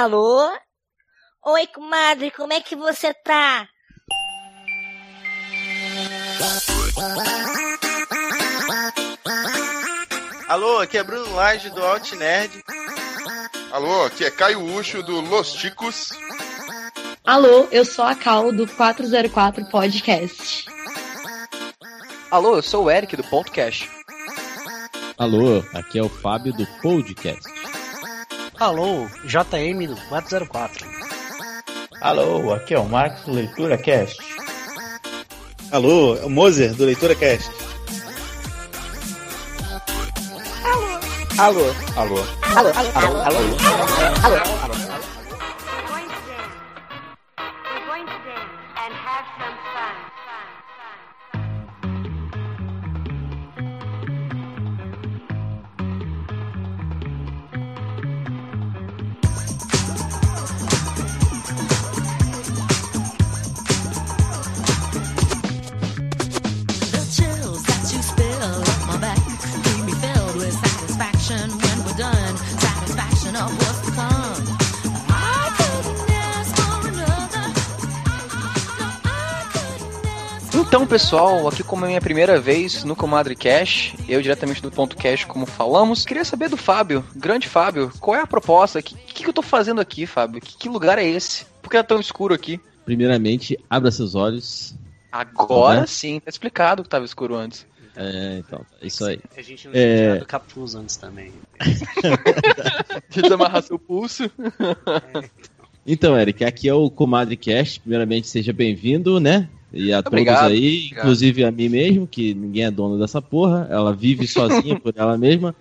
Alô? Oi, comadre, como é que você tá? Alô, aqui é Bruno Lage do Alt Nerd. Alô, aqui é Caio Ucho do Los Ticos. Alô, eu sou a Cal do 404 Podcast. Alô, eu sou o Eric do Podcast. Alô, aqui é o Fábio do Podcast. Alô, JM do 404. Alô, aqui é o Marcos do Leitura Cast. Alô, é o Moser do Leitura Cast. Alô. Alô. Alô, alô, alô, alô, alô, alô. Então, pessoal, aqui como é a minha primeira vez no Comadre Cash, eu diretamente do Ponto Cash, como falamos, queria saber do Fábio, grande Fábio, qual é a proposta? O que, que, que, eu tô fazendo aqui, Fábio? Que, que, lugar é esse? Por que é tão escuro aqui? Primeiramente, abra seus olhos. Agora sim, tá explicado que tava escuro antes. É, então, isso aí. A gente não tinha é... tirado capuz antes também. Deixa amarrar seu pulso. É. Então, Eric, aqui é o Comadre Cast. Primeiramente, seja bem-vindo, né? E a obrigado, todos aí, obrigado. inclusive a mim mesmo, que ninguém é dono dessa porra, ela vive sozinha por ela mesma.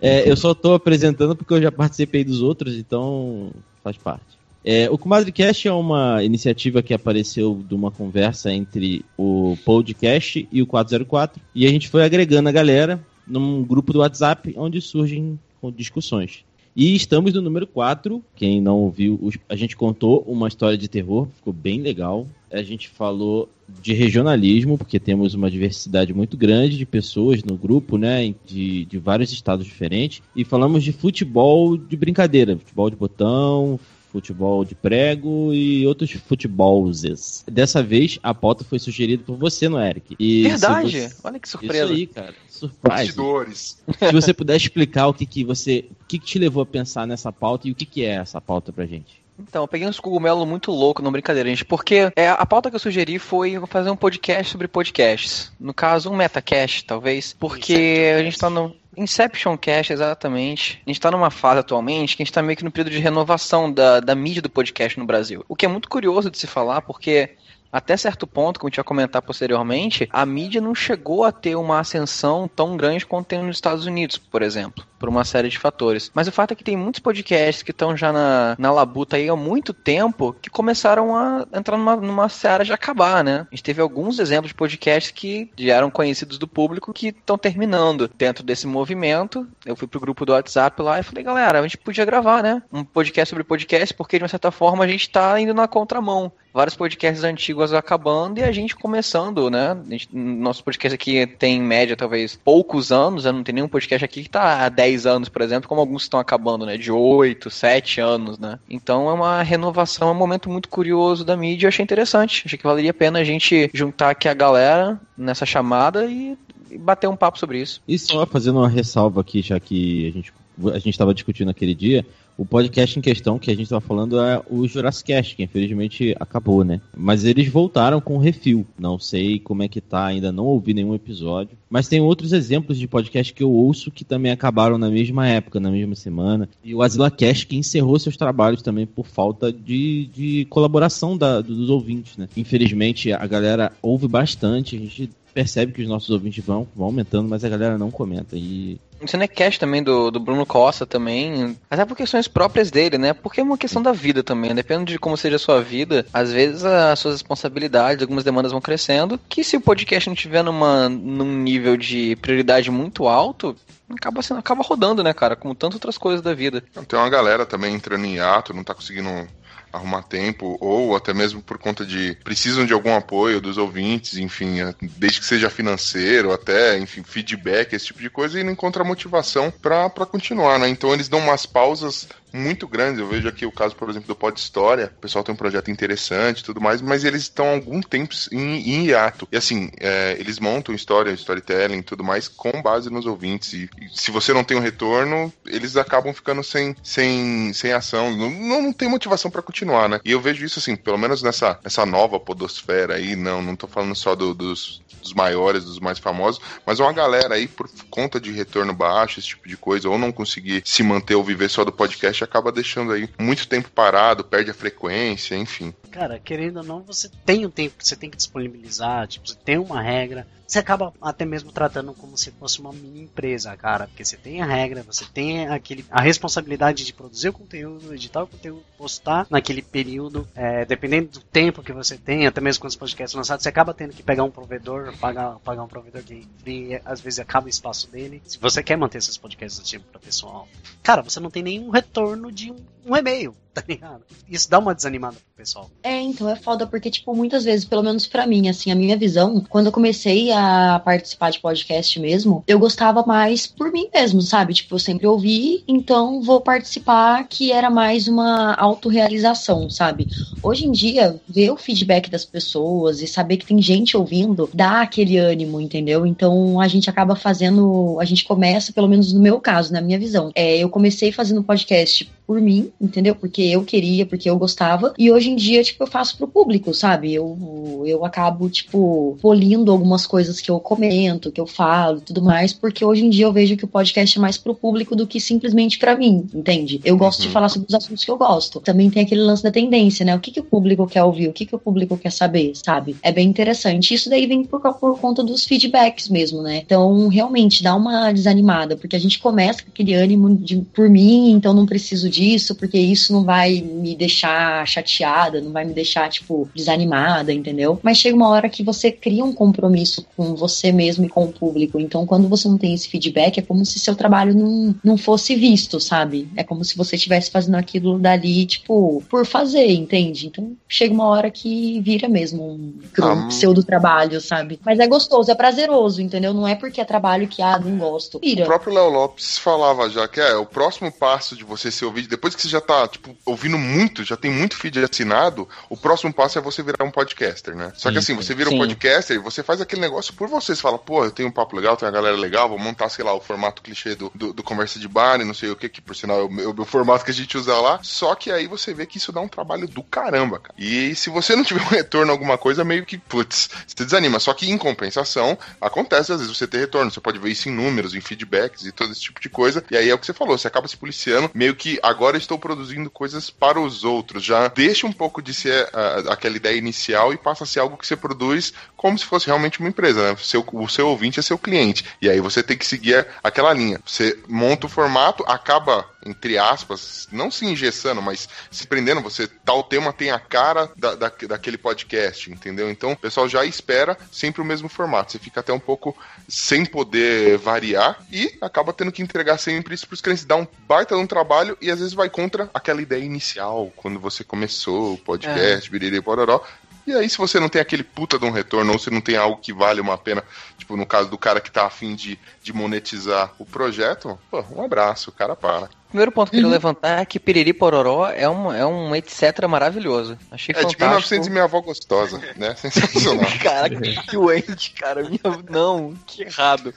É, eu só tô apresentando porque eu já participei dos outros, então faz parte. É, o Comadrecast é uma iniciativa que apareceu de uma conversa entre o Podcast e o 404, e a gente foi agregando a galera num grupo do WhatsApp onde surgem discussões. E estamos no número 4. Quem não ouviu, a gente contou uma história de terror, ficou bem legal. A gente falou de regionalismo, porque temos uma diversidade muito grande de pessoas no grupo, né? De, de vários estados diferentes. E falamos de futebol de brincadeira, futebol de botão, futebol de prego e outros futebolzes. Dessa vez, a pauta foi sugerida por você, não, Eric? E Verdade! Você... Olha que surpresa. Isso aí, cara. Surpresa. Se você puder explicar o que, que você. O que, que te levou a pensar nessa pauta e o que, que é essa pauta pra gente? Então, eu peguei uns cogumelos muito louco, não brincadeira, gente, porque é, a pauta que eu sugeri foi fazer um podcast sobre podcasts. No caso, um metacast, talvez, porque a gente tá no. Inception Cast, exatamente. A gente tá numa fase atualmente que a gente tá meio que no período de renovação da, da mídia do podcast no Brasil. O que é muito curioso de se falar, porque até certo ponto, como a gente vai comentar posteriormente, a mídia não chegou a ter uma ascensão tão grande quanto tem nos Estados Unidos, por exemplo, por uma série de fatores. Mas o fato é que tem muitos podcasts que estão já na, na labuta aí há muito tempo que começaram a entrar numa, numa seara de acabar, né? A gente teve alguns exemplos de podcasts que já eram conhecidos do público que estão terminando dentro desse movimento. Eu fui pro grupo do WhatsApp lá e falei, galera, a gente podia gravar, né? Um podcast sobre podcast, porque de uma certa forma a gente tá indo na contramão vários podcasts antigos acabando e a gente começando, né? Nosso podcast aqui tem em média talvez poucos anos, eu não tem nenhum podcast aqui que tá há 10 anos, por exemplo, como alguns estão acabando, né? De 8, 7 anos, né? Então é uma renovação, é um momento muito curioso da mídia, eu achei interessante. Achei que valeria a pena a gente juntar aqui a galera nessa chamada e bater um papo sobre isso. E só fazendo uma ressalva aqui, já que a gente a gente estava discutindo naquele dia, o podcast em questão que a gente estava falando é o Jurassic que infelizmente acabou, né? Mas eles voltaram com refil. Não sei como é que tá, ainda não ouvi nenhum episódio. Mas tem outros exemplos de podcast que eu ouço que também acabaram na mesma época, na mesma semana. E o Asila Cast que encerrou seus trabalhos também por falta de, de colaboração da, dos ouvintes, né? Infelizmente a galera ouve bastante, a gente percebe que os nossos ouvintes vão, vão aumentando, mas a galera não comenta. E o Cinecast também do, do Bruno Costa também. Mas é por questões próprias dele, né? Porque é uma questão da vida também. Depende de como seja a sua vida. Às vezes as suas responsabilidades, algumas demandas vão crescendo. Que se o podcast não tiver numa, num nível de prioridade muito alto, acaba, sendo, acaba rodando, né, cara? Como tantas outras coisas da vida. Tem uma galera também entrando em ato, não tá conseguindo arrumar tempo, ou até mesmo por conta de precisam de algum apoio dos ouvintes, enfim, é, desde que seja financeiro, até, enfim, feedback, esse tipo de coisa, e não encontra motivação para continuar, né? Então eles dão umas pausas muito grandes. Eu vejo aqui o caso, por exemplo, do Pod História. O pessoal tem um projeto interessante e tudo mais, mas eles estão há algum tempo em, em hiato. E assim, é, eles montam história, storytelling e tudo mais com base nos ouvintes. E, e, se você não tem um retorno, eles acabam ficando sem, sem, sem ação. Não, não tem motivação para continuar, né? E eu vejo isso assim, pelo menos nessa, nessa nova podosfera aí, não, não tô falando só do, dos, dos maiores, dos mais famosos, mas uma galera aí, por conta de retorno baixo, esse tipo de coisa, ou não conseguir se manter ou viver só do podcast, acaba deixando aí muito tempo parado, perde a frequência, enfim. Cara, querendo ou não, você tem um tempo que você tem que disponibilizar, tipo, você tem uma regra, você acaba até mesmo tratando como se fosse uma mini empresa, cara, porque você tem a regra, você tem aquele, a responsabilidade de produzir o conteúdo, editar o conteúdo, postar naquele período, é, dependendo do tempo que você tem, até mesmo quando os podcasts lançados, você acaba tendo que pegar um provedor, pagar, pagar um provedor de free, às vezes acaba o espaço dele. Se você quer manter esses podcasts ativos para pessoal, cara, você não tem nenhum retorno de um, um e-mail, tá ligado? Isso dá uma desanimada pro pessoal. É, então é foda, porque, tipo, muitas vezes, pelo menos para mim, assim, a minha visão, quando eu comecei a participar de podcast mesmo, eu gostava mais por mim mesmo, sabe? Tipo, eu sempre ouvi, então vou participar, que era mais uma autorrealização, sabe? Hoje em dia, ver o feedback das pessoas e saber que tem gente ouvindo, dá aquele ânimo, entendeu? Então a gente acaba fazendo, a gente começa, pelo menos no meu caso, na minha visão. É, eu comecei fazendo podcast por mim, entendeu? Porque eu queria, porque eu gostava. E hoje em dia, tipo, eu faço pro público, sabe? Eu, eu acabo, tipo, polindo algumas coisas que eu comento, que eu falo e tudo mais, porque hoje em dia eu vejo que o podcast é mais pro público do que simplesmente para mim, entende? Eu gosto uhum. de falar sobre os assuntos que eu gosto. Também tem aquele lance da tendência, né? O que, que o público quer ouvir, o que, que o público quer saber, sabe? É bem interessante. Isso daí vem por, por conta dos feedbacks mesmo, né? Então, realmente, dá uma desanimada, porque a gente começa com aquele ânimo de por mim, então não preciso disso, porque isso não vai me deixar chateada, não vai me deixar, tipo, desanimada, entendeu? Mas chega uma hora que você cria um compromisso com você mesmo e com o público. Então, quando você não tem esse feedback, é como se seu trabalho não, não fosse visto, sabe? É como se você estivesse fazendo aquilo dali, tipo, por fazer, entende? Então, chega uma hora que vira mesmo um, um ah, pseudo trabalho, sabe? Mas é gostoso, é prazeroso, entendeu? Não é porque é trabalho que, ah, não gosto. Vira. O próprio Léo Lopes falava já que é o próximo passo de você ser ouvido, depois que você já tá, tipo, ouvindo muito, já tem muito feed assinado, o próximo passo é você virar um podcaster, né? Só que assim, você vira Sim. um podcaster e você faz aquele negócio por você. Você fala, pô, eu tenho um papo legal, tenho uma galera legal, vou montar, sei lá, o formato clichê do, do, do conversa de bar e não sei o que, que por sinal é o, é o, formato que a gente usa lá. Só que aí você vê que isso dá um trabalho do caramba, cara. E se você não tiver um retorno alguma coisa, meio que, putz, você desanima. Só que em compensação, acontece às vezes você ter retorno. Você pode ver isso em números, em feedbacks e todo esse tipo de coisa. E aí é o que você falou, você acaba se policiando, meio que agora estou produzindo coisas para os outros. Já deixa um pouco de ser uh, aquela ideia inicial e passa a ser algo que você produz como se fosse realmente uma empresa, né? Seu, o seu ouvinte é seu cliente. E aí você tem que seguir aquela linha. Você monta o formato, acaba, entre aspas, não se engessando, mas se prendendo, você tal tema tem a cara da, da, daquele podcast, entendeu? Então o pessoal já espera sempre o mesmo formato. Você fica até um pouco sem poder variar e acaba tendo que entregar sempre isso para os clientes. Dá um baita de um trabalho e às vezes vai contra aquela ideia inicial, quando você começou o podcast, é. biriri, pororó. E aí, se você não tem aquele puta de um retorno, ou se não tem algo que vale uma pena, tipo no caso do cara que tá afim de, de monetizar o projeto, pô, um abraço, o cara para. Primeiro ponto que eu queria uhum. levantar é que Piriri Pororó é um, é um etc maravilhoso. Achei é, fantástico. É de 1900 e minha avó gostosa, né? Sensacional. Caraca, que doente, cara. Minha... Não, que errado.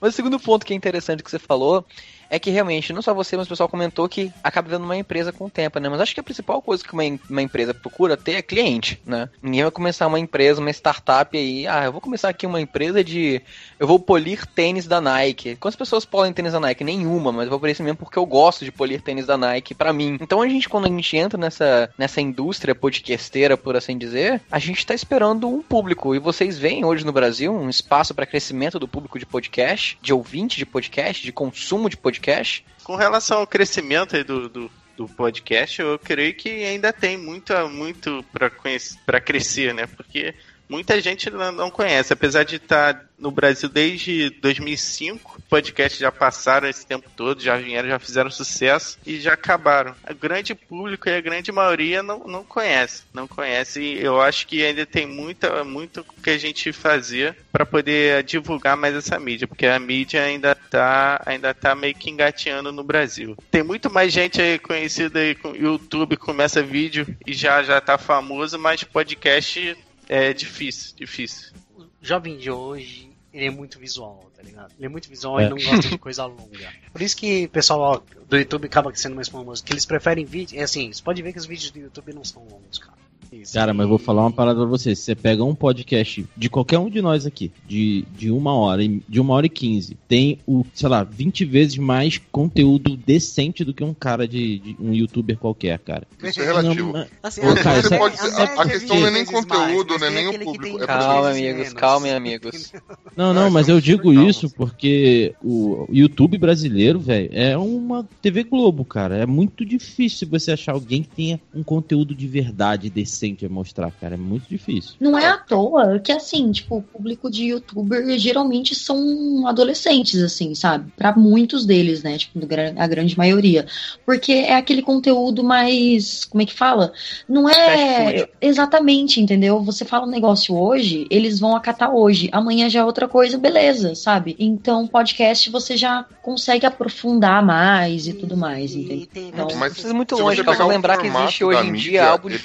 Mas o segundo ponto que é interessante que você falou é que realmente, não só você, mas o pessoal comentou que acaba vendo uma empresa com o tempo, né? Mas acho que a principal coisa que uma, uma empresa procura ter é cliente, né? Ninguém vai começar uma empresa, uma startup aí, ah, eu vou começar aqui uma empresa de. Eu vou polir tênis da Nike. Quantas pessoas polem tênis da Nike? Nenhuma, mas eu vou por isso mesmo porque eu gosto de polir tênis da Nike para mim. Então a gente, quando a gente entra nessa, nessa indústria podcasteira, por assim dizer, a gente tá esperando um público. E vocês veem hoje no Brasil um espaço para crescimento do público de podcast, de ouvinte de podcast, de consumo de podcast podcast. Com relação ao crescimento do, do, do, podcast, eu creio que ainda tem muita, muito para crescer, né? Porque muita gente não, conhece, apesar de estar no Brasil desde 2005. Podcasts já passaram esse tempo todo, já vieram, já fizeram sucesso e já acabaram. O grande público e a grande maioria não, não conhece, não conhece. E eu acho que ainda tem muita, muito que a gente fazer para poder divulgar mais essa mídia, porque a mídia ainda tá, ainda tá meio que engateando no Brasil. Tem muito mais gente aí conhecida aí com YouTube, começa vídeo e já já tá famoso, mas podcast é difícil, difícil. O jovem de hoje, ele é muito visual, tá ligado? Ele é muito visual É. e não gosta de coisa longa. Por isso que o pessoal do YouTube acaba sendo mais famoso, que eles preferem vídeo. É assim, você pode ver que os vídeos do YouTube não são longos, cara. Isso. Cara, mas eu vou falar uma parada pra você. Se você pega um podcast de qualquer um de nós aqui, de, de uma hora, e- de uma hora e quinze, tem o, sei lá, 20 vezes mais conteúdo decente do que um cara de, de- um youtuber qualquer, cara. Isso é relativo. Não, mas- Assim, Ô, cara, você é- pode- a a- a é questão 20 não é nem conteúdo, mais, não é mas nem o público, tem é Calma, amigos, calma, amigos. Não, não, É, mas são eu digo isso porque o YouTube brasileiro, velho, é uma TV Globo, cara. É muito difícil você achar alguém que tenha um conteúdo de verdade decente a mostrar, cara. É muito difícil. Não é à toa que, assim, tipo, o público de youtuber geralmente são adolescentes, assim, sabe? Pra muitos deles, né? Tipo, a grande maioria. Porque é aquele conteúdo mais. Como é que fala? Não é. Exatamente, entendeu? Você fala um negócio hoje, eles vão acatar hoje. Amanhã já é outra coisa, beleza, sabe? Então, podcast você já consegue aprofundar mais e tudo mais, entendeu? tem- Então, Mas Precisa ir muito longe, pegar Só lembrar que existe hoje em mídia, dia álbum de é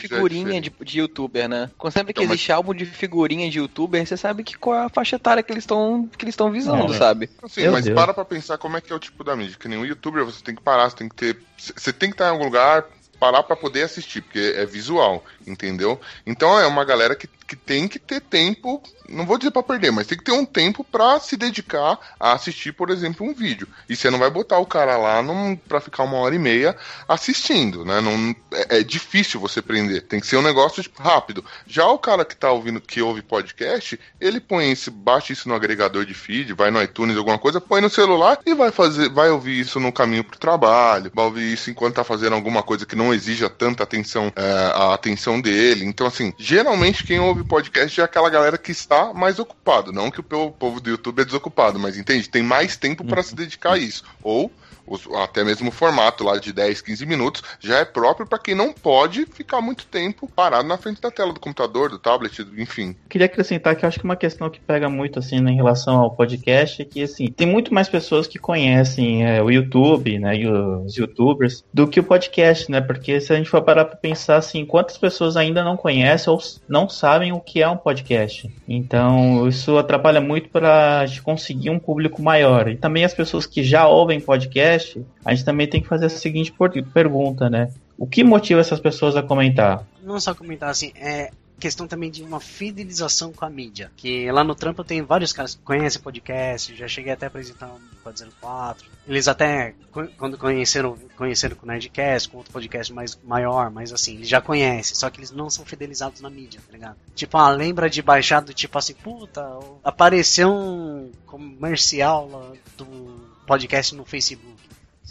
figurinha de, de youtuber, né? Quando sempre que Então, mas- existe álbum de figurinha de youtuber, você sabe que qual é a faixa etária que eles estão que eles estão visando, É. sabe? Assim, Meu mas Deus. para pra pensar como é que é o tipo da mídia. Que nem um youtuber, você tem que parar, você tem que ter. Você tem que estar em algum lugar, parar pra poder assistir, porque é visual, entendeu? Então é uma galera que, que tem que ter tempo, não vou dizer pra perder, mas tem que ter um tempo pra se dedicar a assistir, por exemplo, um vídeo. E você não vai botar o cara lá pra ficar uma hora e meia assistindo, né? Não, é, é difícil você prender. Tem que ser um negócio tipo, rápido. Já o cara que tá ouvindo, que ouve podcast, ele põe esse, baixa isso no agregador de feed, vai no iTunes, alguma coisa, põe no celular e vai fazer, vai ouvir isso no caminho pro trabalho, vai ouvir isso enquanto tá fazendo alguma coisa que não exija tanta atenção, é, a atenção dele. Então, assim, geralmente quem ouve podcast é aquela galera que está mais ocupado. Não que o po- povo do YouTube é desocupado, mas entende? Tem mais tempo para se dedicar a isso. Ou os- até mesmo o formato lá de 10, 15 minutos já é próprio para quem não pode ficar muito tempo parado na frente da tela do computador, do tablet, enfim. Queria acrescentar que eu acho que uma questão que pega muito assim né, em relação ao podcast é que assim tem muito mais pessoas que conhecem é, o YouTube, né, e os YouTubers do que o podcast, né? Porque se a gente for parar para pensar assim, quantas pessoas ainda não conhecem ou não sabem o que é um podcast. Então isso atrapalha muito para conseguir um público maior. E também as pessoas que já ouvem podcast, a gente também tem que fazer a seguinte pergunta, né? O que motiva essas pessoas a comentar? não só comentar assim, é questão também de uma fidelização com a mídia. Que lá no trampo tenho vários caras que conhecem podcast, já cheguei até a apresentar um 404. Eles até, quando conheceram, conheceram com o Nerdcast, com outro podcast mais maior, mas assim, eles já conhecem, só que eles não são fidelizados na mídia, tá ligado? Tipo, ah, lembra de baixar do tipo assim, puta, apareceu um comercial lá do podcast no Facebook.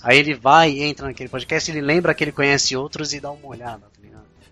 Aí ele vai e entra naquele podcast, ele lembra que ele conhece outros e dá uma olhada?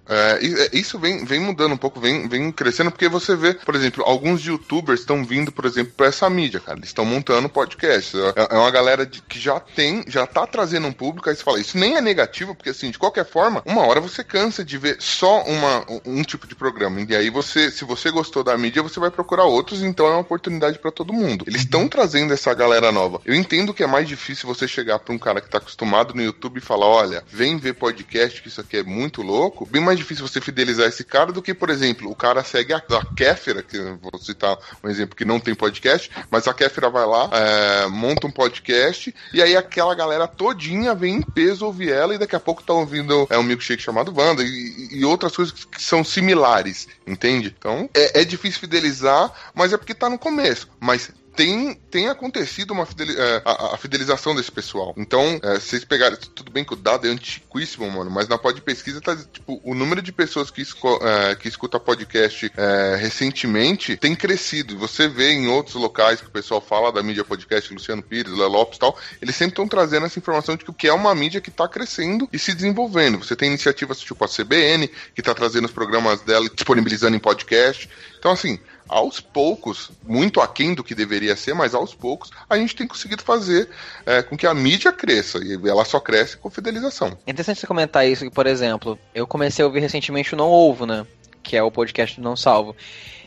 É, é, isso vem, vem mudando um pouco, vem, vem crescendo, porque você vê, por exemplo, alguns youtubers estão vindo, por exemplo, pra essa mídia, cara. Eles estão montando podcast. É, é uma galera de- que já tem, já tá trazendo um público, aí você fala, isso nem é negativo, porque assim, de qualquer forma, uma hora você cansa de ver só uma, um, tipo de programa. E aí você, se você gostou da mídia, você vai procurar outros, então é uma oportunidade pra todo mundo. Eles estão trazendo essa galera nova. Eu entendo que é mais difícil você chegar pra um cara que tá acostumado no YouTube e falar, olha, vem ver podcast, que isso aqui é muito louco. Bem mais difícil você fidelizar esse cara do que, por exemplo, o cara segue a, a Kéfera, que vou citar um exemplo que não tem podcast, mas a Kéfera vai lá, é, monta um podcast, e aí aquela galera todinha vem em peso ouvir ela, e daqui a pouco tá ouvindo é, um milkshake chamado Wanda, e, e outras coisas que são similares, entende? Então, é, é difícil fidelizar, mas é porque tá no começo. Mas tem, tem acontecido uma fideli é, a, a, fidelização desse pessoal. Então, é, vocês pegaram. Tudo bem que o dado é antiquíssimo, mano, mas na pod pesquisa tá, tipo, o número de pessoas que, esco, é, que escuta podcast é, recentemente tem crescido. Você vê em outros locais que o pessoal fala da mídia podcast, Luciano Pires, Léo Lopes e tal, eles sempre estão trazendo essa informação de que é uma mídia que está crescendo e se desenvolvendo. Você tem iniciativas tipo a CBN, que está trazendo os programas dela disponibilizando em podcast. Então, assim, aos poucos, muito aquém do que deveria ser, mas aos poucos, a gente tem conseguido fazer é, com que a mídia cresça. E ela só cresce com fidelização. É interessante você comentar isso, por exemplo, eu comecei a ouvir recentemente o Não Ovo, né? Que é o podcast do Não Salvo.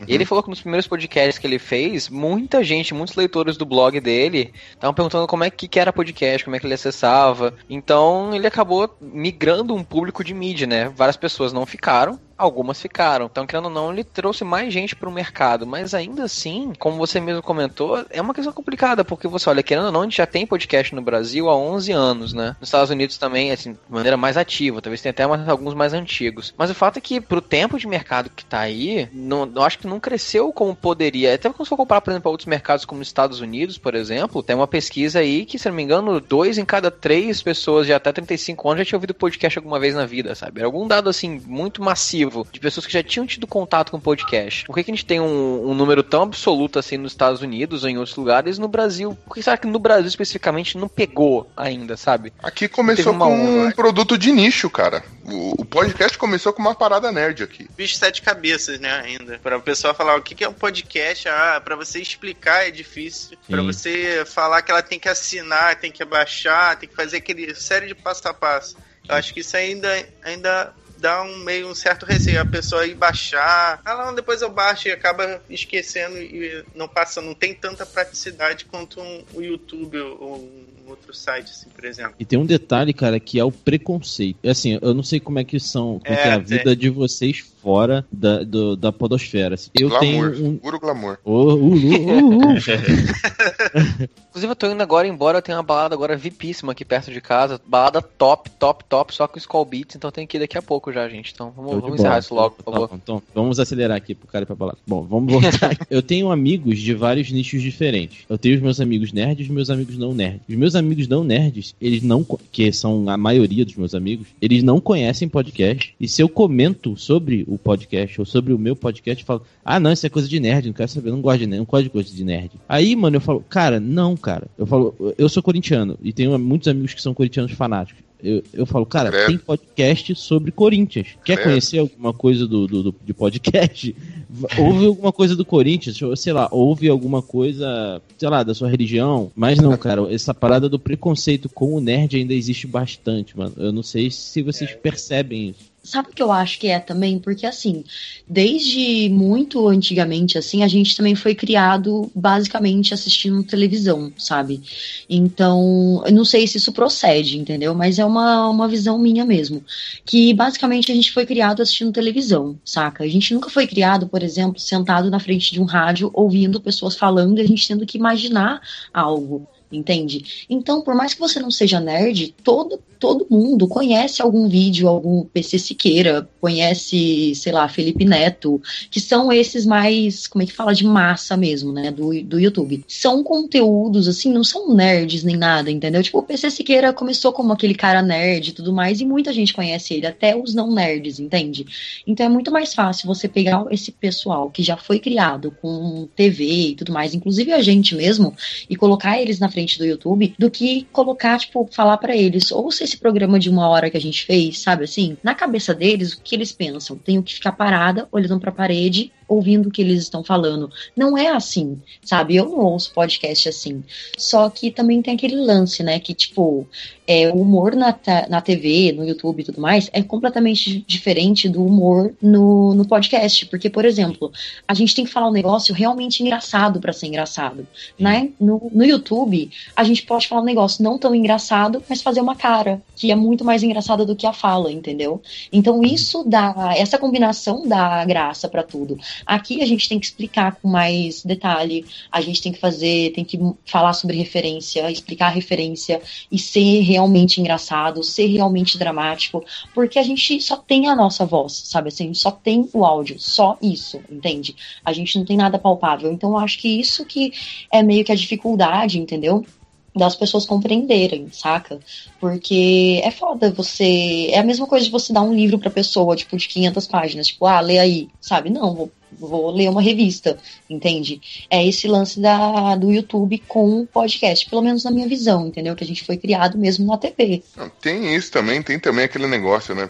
Uhum. Ele falou que nos primeiros podcasts que ele fez, muita gente, muitos leitores do blog dele, estavam perguntando como é que, que, era podcast, como é que ele acessava. Então ele acabou migrando um público de mídia, né? Várias pessoas não ficaram, algumas ficaram. Então, querendo ou não, ele trouxe mais gente para o mercado. Mas ainda assim, como você mesmo comentou, é uma questão complicada, porque você olha, querendo ou não, a gente já tem podcast no Brasil há 11 anos, né? Nos Estados Unidos também, assim, de maneira mais ativa. Talvez tenha até mais, alguns mais antigos. Mas o fato é que, pro tempo de mercado que tá aí, não, eu acho que não cresceu como poderia. Até quando você for comparar, por exemplo, outros mercados como os Estados Unidos, por exemplo, tem uma pesquisa aí que, se não me engano, dois em cada três pessoas de até 35 anos já tinham ouvido podcast alguma vez na vida, sabe? Era algum dado, assim, muito massivo de pessoas que já tinham tido contato com o podcast. Por que, que a gente tem um, um, número tão absoluto assim nos Estados Unidos ou em outros lugares no Brasil? Por que será que no Brasil especificamente não pegou ainda, sabe? Aqui começou com um produto de nicho, cara. O, o, podcast começou com uma parada nerd aqui. Bicho sete cabeças, né, ainda. Pra o pessoal falar o que, que é um podcast, ah, pra você explicar é difícil. Sim. Pra você falar que ela tem que assinar, tem que baixar, tem que fazer aquele série de passo a passo. Eu acho que isso ainda, ainda dá um meio um certo receio. A pessoa ir baixar, ah, não, depois eu baixo e acaba esquecendo e não passa, não tem tanta praticidade quanto um, o YouTube ou um outro site, assim, por exemplo. E tem um detalhe, cara, que é o preconceito. É assim, eu não sei como é que são, como é, é a vida de vocês fora da, do, da podosfera. Eu glamour, tenho um... puro glamour. Oh, uh, uh, uh. Inclusive, eu tô indo agora embora, eu tenho uma balada agora vipíssima aqui perto de casa. Balada top, top, top, só com Skull Beats, então tem que ir daqui a pouco já, gente. Então vamos, vamos encerrar isso logo, por favor. Tá, então, vamos acelerar aqui pro cara ir pra balada. Bom, vamos voltar. eu tenho amigos de vários nichos diferentes. Eu tenho os meus amigos nerds e os meus amigos não nerds. Os meus amigos não nerds, eles não, que são a maioria dos meus amigos, eles não conhecem podcast. E se eu comento sobre o podcast ou sobre o meu podcast, falo, ah, não, isso é coisa de nerd, não quero saber, não gosto de nerd, não gosto de coisa de nerd. Aí, mano, eu falo, cara, não, cara. Eu falo, eu sou corintiano e tenho muitos amigos que são corintianos fanáticos. Eu, eu falo, cara, Credo. tem podcast sobre Corinthians. Quer Credo. conhecer alguma coisa do, do, do, de podcast? Ouve alguma coisa do Corinthians, sei lá, ouve alguma coisa, sei lá, da sua religião. Mas não, cara, essa parada do preconceito com o nerd ainda existe bastante, mano. Eu não sei se vocês é. percebem isso. Sabe o que eu acho que é também? Porque, assim, desde muito antigamente, assim, a gente também foi criado basicamente assistindo televisão, sabe? Então, eu não sei se isso procede, entendeu? Mas é uma, uma visão minha mesmo. Que basicamente a gente foi criado assistindo televisão, saca? A gente nunca foi criado, por exemplo, sentado na frente de um rádio ouvindo pessoas falando e a gente tendo que imaginar algo entende? Então, por mais que você não seja nerd, todo, todo mundo conhece algum vídeo, algum PC Siqueira, conhece, sei lá, Felipe Neto, que são esses mais, como é que fala, de massa mesmo, né, do, do YouTube. São conteúdos, assim, não são nerds nem nada, entendeu? Tipo, o PC Siqueira começou como aquele cara nerd e tudo mais, e muita gente conhece ele, até os não nerds, entende? Então é muito mais fácil você pegar esse pessoal que já foi criado com TV e tudo mais, inclusive a gente mesmo, e colocar eles na frente frente do YouTube do que colocar, tipo, falar para eles, ouça esse programa de uma hora que a gente fez, sabe assim? Na cabeça deles, o que eles pensam? Tenho que ficar parada, olhando para a parede ouvindo o que eles estão falando. Não é assim, sabe? Eu não ouço podcast assim. Só que também tem aquele lance, né? Que, tipo, é, o humor na, na TV, no YouTube e tudo mais, é completamente diferente do humor no, no podcast. Porque, por exemplo, a gente tem que falar um negócio realmente engraçado para ser engraçado. Né? No, no YouTube, a gente pode falar um negócio não tão engraçado, mas fazer uma cara, que é muito mais engraçada do que a fala, entendeu? Então, isso dá. Essa combinação dá graça para tudo. Aqui a gente tem que explicar com mais detalhe, a gente tem que fazer, tem que falar sobre referência, explicar a referência e ser realmente engraçado, ser realmente dramático, porque a gente só tem a nossa voz, sabe? Assim, a gente só tem o áudio, só isso, entende? A gente não tem nada palpável. Então eu acho que isso que é meio que a dificuldade, entendeu? das pessoas compreenderem, saca? Porque é foda você. É a mesma coisa de você dar um livro pra pessoa, tipo, de 500 páginas, tipo, ah, lê aí, sabe? Não, vou, vou ler uma revista, entende? É esse lance da, do YouTube com o podcast, pelo menos na minha visão, entendeu? Que a gente foi criado mesmo na TV. Tem isso também, tem também aquele negócio, né?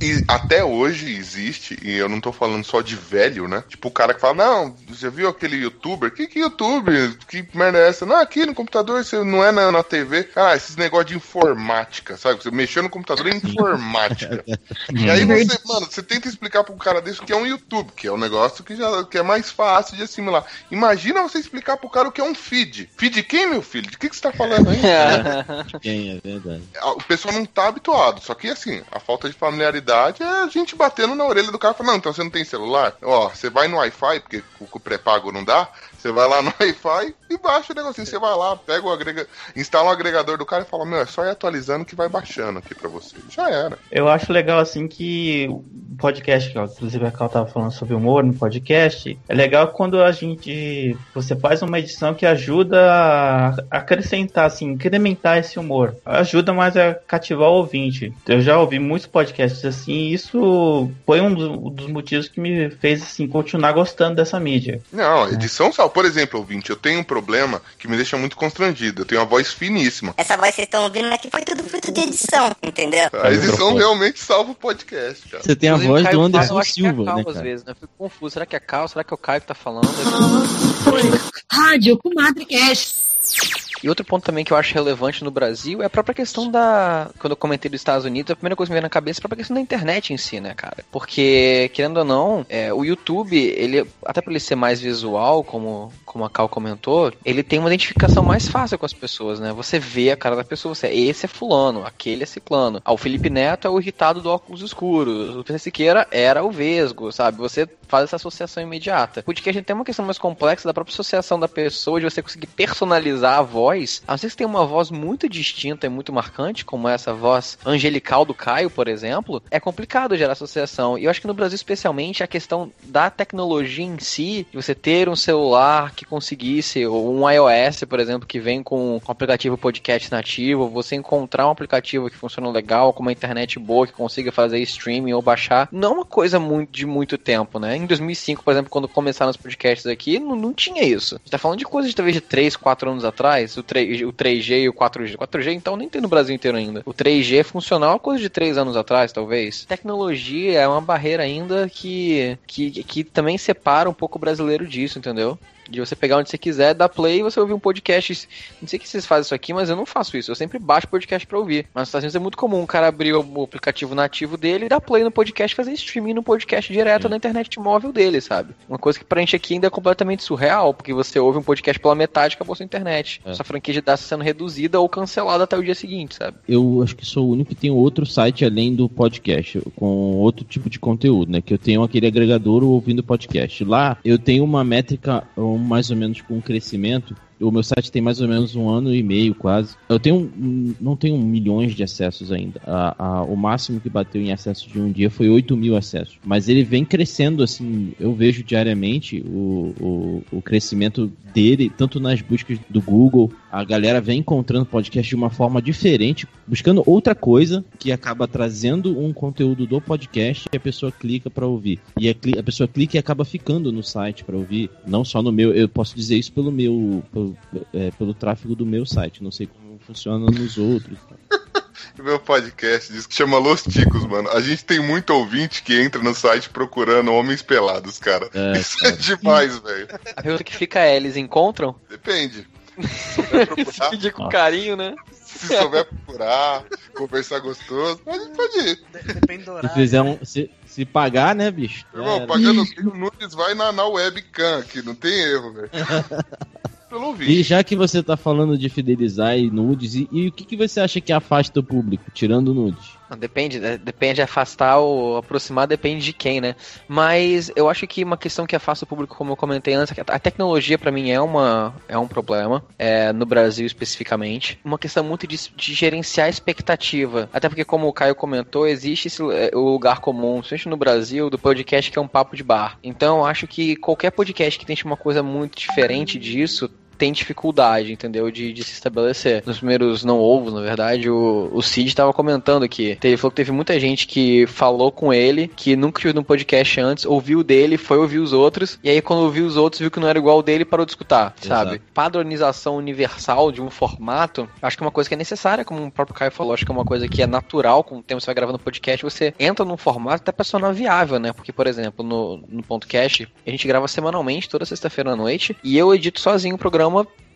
E até hoje existe, e eu não tô falando só de velho, né? Tipo o cara que fala, não, você viu aquele youtuber? Que, que youtuber? Que merda é essa? Não, aqui no computador, você não é na, na TV. Ah, esses negócio de informática, sabe? Você mexeu no computador é informática. e aí você, mano, você tenta explicar pro cara desse o que é um YouTube, que é um negócio que, já, que é mais fácil de assimilar. Imagina você explicar pro cara o que é um feed. Feed quem, meu filho? De que, que você tá falando aí? Quem é verdade. O pessoal não tá habituado, só que assim, a falta de familiaridade é a gente batendo na orelha do cara falando, não, então você não tem celular? Ó, você vai no Wi-Fi, porque o pré-pago não dá, você vai lá no Wi-Fi e baixa o negocinho. Você vai lá, pega o agrega... instala o agregador do cara e fala, meu, é só ir atualizando que vai baixando aqui pra você. Já era. Eu acho legal, assim, que podcast, que ó, inclusive a Cal tava falando sobre humor no podcast, é legal quando a gente. Você faz uma edição que ajuda a acrescentar, assim, incrementar esse humor. Ajuda mais a cativar o ouvinte. Eu já ouvi muitos podcasts assim, e isso foi um dos, motivos que me fez, assim, continuar gostando dessa mídia. Não, edição só por exemplo, ouvinte, eu tenho um problema que me deixa muito constrangido. Eu tenho uma voz finíssima. Essa voz que vocês estão ouvindo aqui foi tudo fruto de edição, entendeu? A edição realmente salva o podcast, cara. Você tem a voz do Anderson Silva, é Cal, né, às cara? vezes, né? Eu fico confuso. Será que é Cal? Será que é o Caio que tá falando? Rádio Comadre Cash. E outro ponto também que eu acho relevante no Brasil é a própria questão da. Quando eu comentei dos Estados Unidos, a primeira coisa que me veio na cabeça é a própria questão da internet em si, né, cara? Porque, querendo ou não, é, o YouTube, ele, até por ele ser mais visual, como, como a Cal comentou, ele tem uma identificação mais fácil com as pessoas, né? Você vê a cara da pessoa, você esse é fulano, aquele é ciclano. Ah, o Felipe Neto é o irritado do óculos escuros, o PC Siqueira era o Vesgo, sabe? Você faz essa associação imediata. Porque a gente tem uma questão mais complexa da própria associação da pessoa, de você conseguir personalizar a voz. A não ser que você tenha uma voz muito distinta e muito marcante, como essa voz angelical do Caio, por exemplo, é complicado gerar associação. E eu acho que no Brasil, especialmente, a questão da tecnologia em si, de você ter um celular que conseguisse, ou um iOS, por exemplo, que vem com um aplicativo podcast nativo, você encontrar um aplicativo que funciona legal, com uma internet boa, que consiga fazer streaming ou baixar, não é uma coisa muito, de muito tempo, né? Em 2005, por exemplo, quando começaram os podcasts aqui, não, não tinha isso. A gente tá falando de coisas talvez de 3, 4 anos atrás, o 3, o 3G e o 4G. 4G, então, nem tem no Brasil inteiro ainda. O 3G é funcional uma coisa de 3 anos atrás, talvez. Tecnologia é uma barreira ainda que, que, que também separa um pouco o brasileiro disso, entendeu? De você pegar onde você quiser, dar play e você ouvir um podcast. Não sei que vocês fazem isso aqui, mas eu não faço isso. Eu sempre baixo podcast pra ouvir. Mas nos Estados Unidos é muito comum o cara abrir o aplicativo nativo dele e dar play no podcast fazer streaming no podcast direto na internet móvel dele, sabe? Uma coisa que pra gente aqui ainda é completamente surreal, porque você ouve um podcast pela metade e acabou sua internet. É. Sua franquia de dados sendo reduzida ou cancelada até o dia seguinte, sabe? Eu acho que sou o único que tem outro site além do podcast, com outro tipo de conteúdo, né? Que eu tenho aquele agregador ouvindo podcast. Lá eu tenho uma métrica um, mais ou menos com um crescimento. O meu site tem mais ou menos um ano e meio, quase. Eu tenho não tenho milhões de acessos ainda. A- a- o máximo que bateu em acessos de um dia foi 8 mil acessos. Mas ele vem crescendo, assim. Eu vejo diariamente o, o, o crescimento dele, tanto nas buscas do Google. A galera vem encontrando podcast de uma forma diferente, buscando outra coisa que acaba trazendo um conteúdo do podcast e a pessoa clica para ouvir. E a, a pessoa clica e acaba ficando no site para ouvir. Não só no meu, eu posso dizer isso pelo meu, pelo, é, pelo tráfego do meu site. Não sei como funciona nos outros. Meu podcast diz que chama Los Ticos, mano. A gente tem muito ouvinte que entra no site procurando homens pelados, cara. É, Isso é demais, velho. A pergunta que fica é, eles encontram? Depende. Se souber procurar, Pedir com carinho, né? se souber procurar, conversar gostoso, a gente pode ir. Depende do Se horário. fizer um, se, se pagar, né, bicho? Irmão, É, pagando o nudes vai na, na webcam aqui, não tem erro, velho. Pelo E ouvinte. já que você tá falando de fidelizar e nudes, e, e o que, que você acha que afasta o público, tirando nudes? Depende, né? depende de afastar ou aproximar, depende de quem, né? Mas eu acho que uma questão que afasta o público, como eu comentei antes, é a tecnologia para mim é, uma, é um problema, é, no Brasil especificamente. Uma questão muito de, de gerenciar a expectativa. Até porque, como o Caio comentou, existe esse, é, o lugar comum, principalmente no Brasil, do podcast que é um papo de bar. Então eu acho que qualquer podcast que tenha uma coisa muito diferente disso tem dificuldade, entendeu? De, de se estabelecer. Nos primeiros não ovos, na verdade, o, o Cid estava comentando aqui. Ele falou que teve muita gente que falou com ele, que nunca tinha ouvido um podcast antes, ouviu dele, foi ouvir os outros, e aí quando ouviu os outros, viu que não era igual o dele parou de escutar, Exato. sabe? Padronização universal de um formato, acho que é uma coisa que é necessária, como o próprio Caio falou, acho que é uma coisa que é natural, com o tempo você vai gravando podcast, você entra num formato até pra viável, né? Porque, por exemplo, no, no ponto cast, a gente grava semanalmente, toda sexta-feira à noite, e eu edito sozinho o programa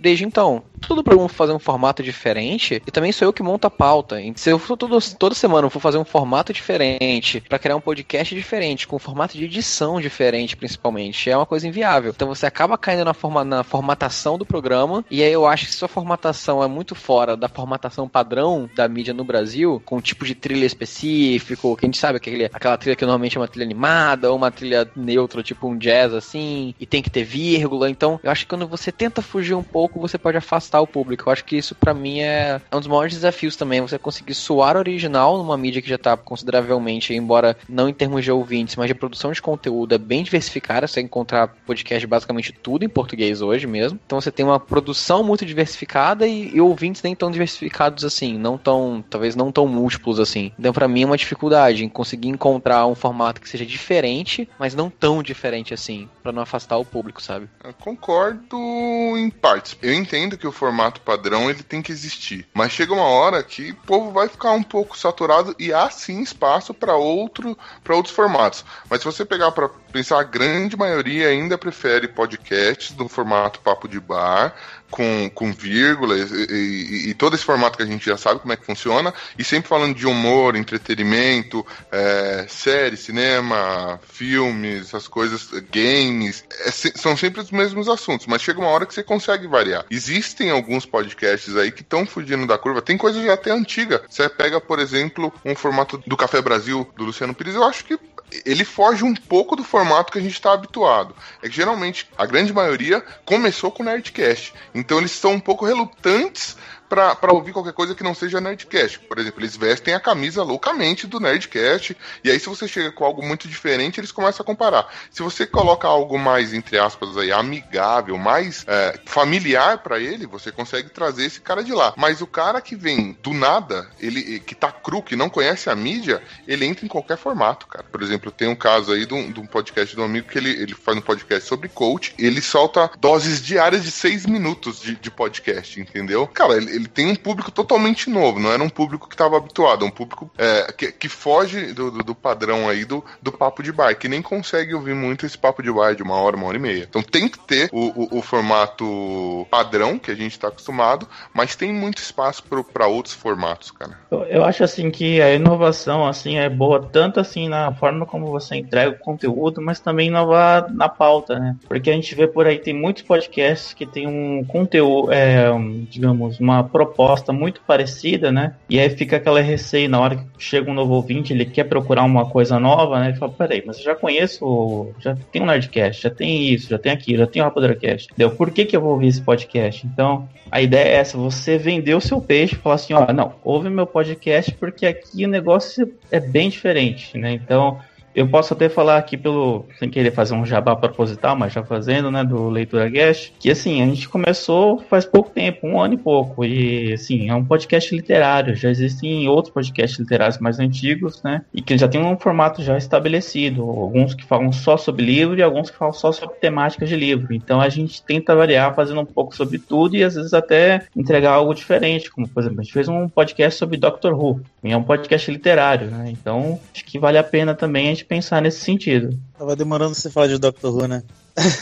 desde então. Tudo para fazer um formato diferente, e também sou eu que monto a pauta. Se eu for todo, toda semana for fazer um formato diferente, para criar um podcast diferente, com um formato de edição diferente, principalmente, é uma coisa inviável. Então você acaba caindo na, forma, na formatação do programa, e aí eu acho que sua formatação é muito fora da formatação padrão da mídia no Brasil, com um tipo de trilha específico, que a gente sabe aquele, aquela trilha que normalmente é uma trilha animada, ou uma trilha neutra, tipo um jazz assim, e tem que ter vírgula. Então eu acho que quando você tenta fugir um pouco você pode afastar o público. Eu acho que isso para mim é, é um dos maiores desafios também, você conseguir soar original numa mídia que já tá consideravelmente, embora não em termos de ouvintes, mas de produção de conteúdo é bem diversificada, você encontrar podcast basicamente tudo em português hoje mesmo. Então você tem uma produção muito diversificada e, e ouvintes nem tão diversificados assim, não tão, talvez não tão múltiplos assim. Então para mim é uma dificuldade em conseguir encontrar um formato que seja diferente, mas não tão diferente assim, para não afastar o público, sabe? Eu concordo em partes eu entendo que o formato padrão ele tem que existir, mas chega uma hora que o povo vai ficar um pouco saturado e há sim espaço para outro, para outros formatos. Mas se você pegar para pensar, a grande maioria ainda prefere podcasts no formato papo de bar, com, com vírgulas e, e, e, todo esse formato que a gente já sabe como é que funciona, e sempre falando de humor, entretenimento, é, série, cinema, filmes, essas coisas, games, é, são sempre os mesmos assuntos, mas chega uma hora que você consegue variar. Existem alguns podcasts aí que estão fugindo da curva, tem coisa já até antiga. Você pega, por exemplo, um formato do Café Brasil, do Luciano Pires, eu acho que ele foge um pouco do formato que a gente está habituado. É que geralmente a grande maioria começou com o Nerdcast. Então eles são um pouco relutantes para ouvir qualquer coisa que não seja Nerdcast. Por exemplo, eles vestem a camisa loucamente do Nerdcast, e aí se você chega com algo muito diferente, eles começam a comparar. Se você coloca algo mais, entre aspas, aí, amigável, mais é, familiar para ele, você consegue trazer esse cara de lá. Mas o cara que vem do nada, ele que tá cru, que não conhece a mídia, ele entra em qualquer formato, cara. Por exemplo, tem um caso aí de um, de um podcast de um amigo que ele, ele faz um podcast sobre coach, ele solta doses diárias de seis minutos de, de podcast, entendeu? Cara, ele, ele tem um público totalmente novo, não era um público que estava habituado, é um público é, que, que foge do, do, do, padrão aí do, do papo de bar, que nem consegue ouvir muito esse papo de bar de uma hora, uma hora e meia. Então tem que ter o, o, o formato padrão que a gente está acostumado, mas tem muito espaço para outros formatos, cara. Eu, eu acho assim que a inovação assim é boa tanto assim na forma como você entrega o conteúdo, mas também inovar na pauta, né? Porque a gente vê por aí tem muitos podcasts que tem um conteúdo, é, digamos, uma proposta muito parecida, né? E aí fica aquela receio na hora que chega um novo ouvinte, ele quer procurar uma coisa nova, né? Ele fala, peraí, mas eu já conheço, já tem um Nerdcast, já tem isso, já tem aquilo, já tem o Rapadorcast. Deu, por que que eu vou ouvir esse podcast? Então, a ideia é essa, você vender o seu peixe falar assim, ó, não, ouve meu podcast porque aqui o negócio é bem diferente, né? Então, eu posso até falar aqui pelo, sem querer fazer um jabá proposital, mas já fazendo, né, do Leitura Guest, que assim, a gente começou faz pouco tempo, um ano e pouco, e assim, é um podcast literário, já existem outros podcasts literários mais antigos, né, e que já tem um formato já estabelecido, alguns que falam só sobre livro e alguns que falam só sobre temáticas de livro, então a gente tenta variar fazendo um pouco sobre tudo e às vezes até entregar algo diferente, como por exemplo, a gente fez um podcast sobre Doctor Who, e é um podcast literário, né, então acho que vale a pena também a gente pensar nesse sentido. Tava demorando você falar de Doctor Who, né?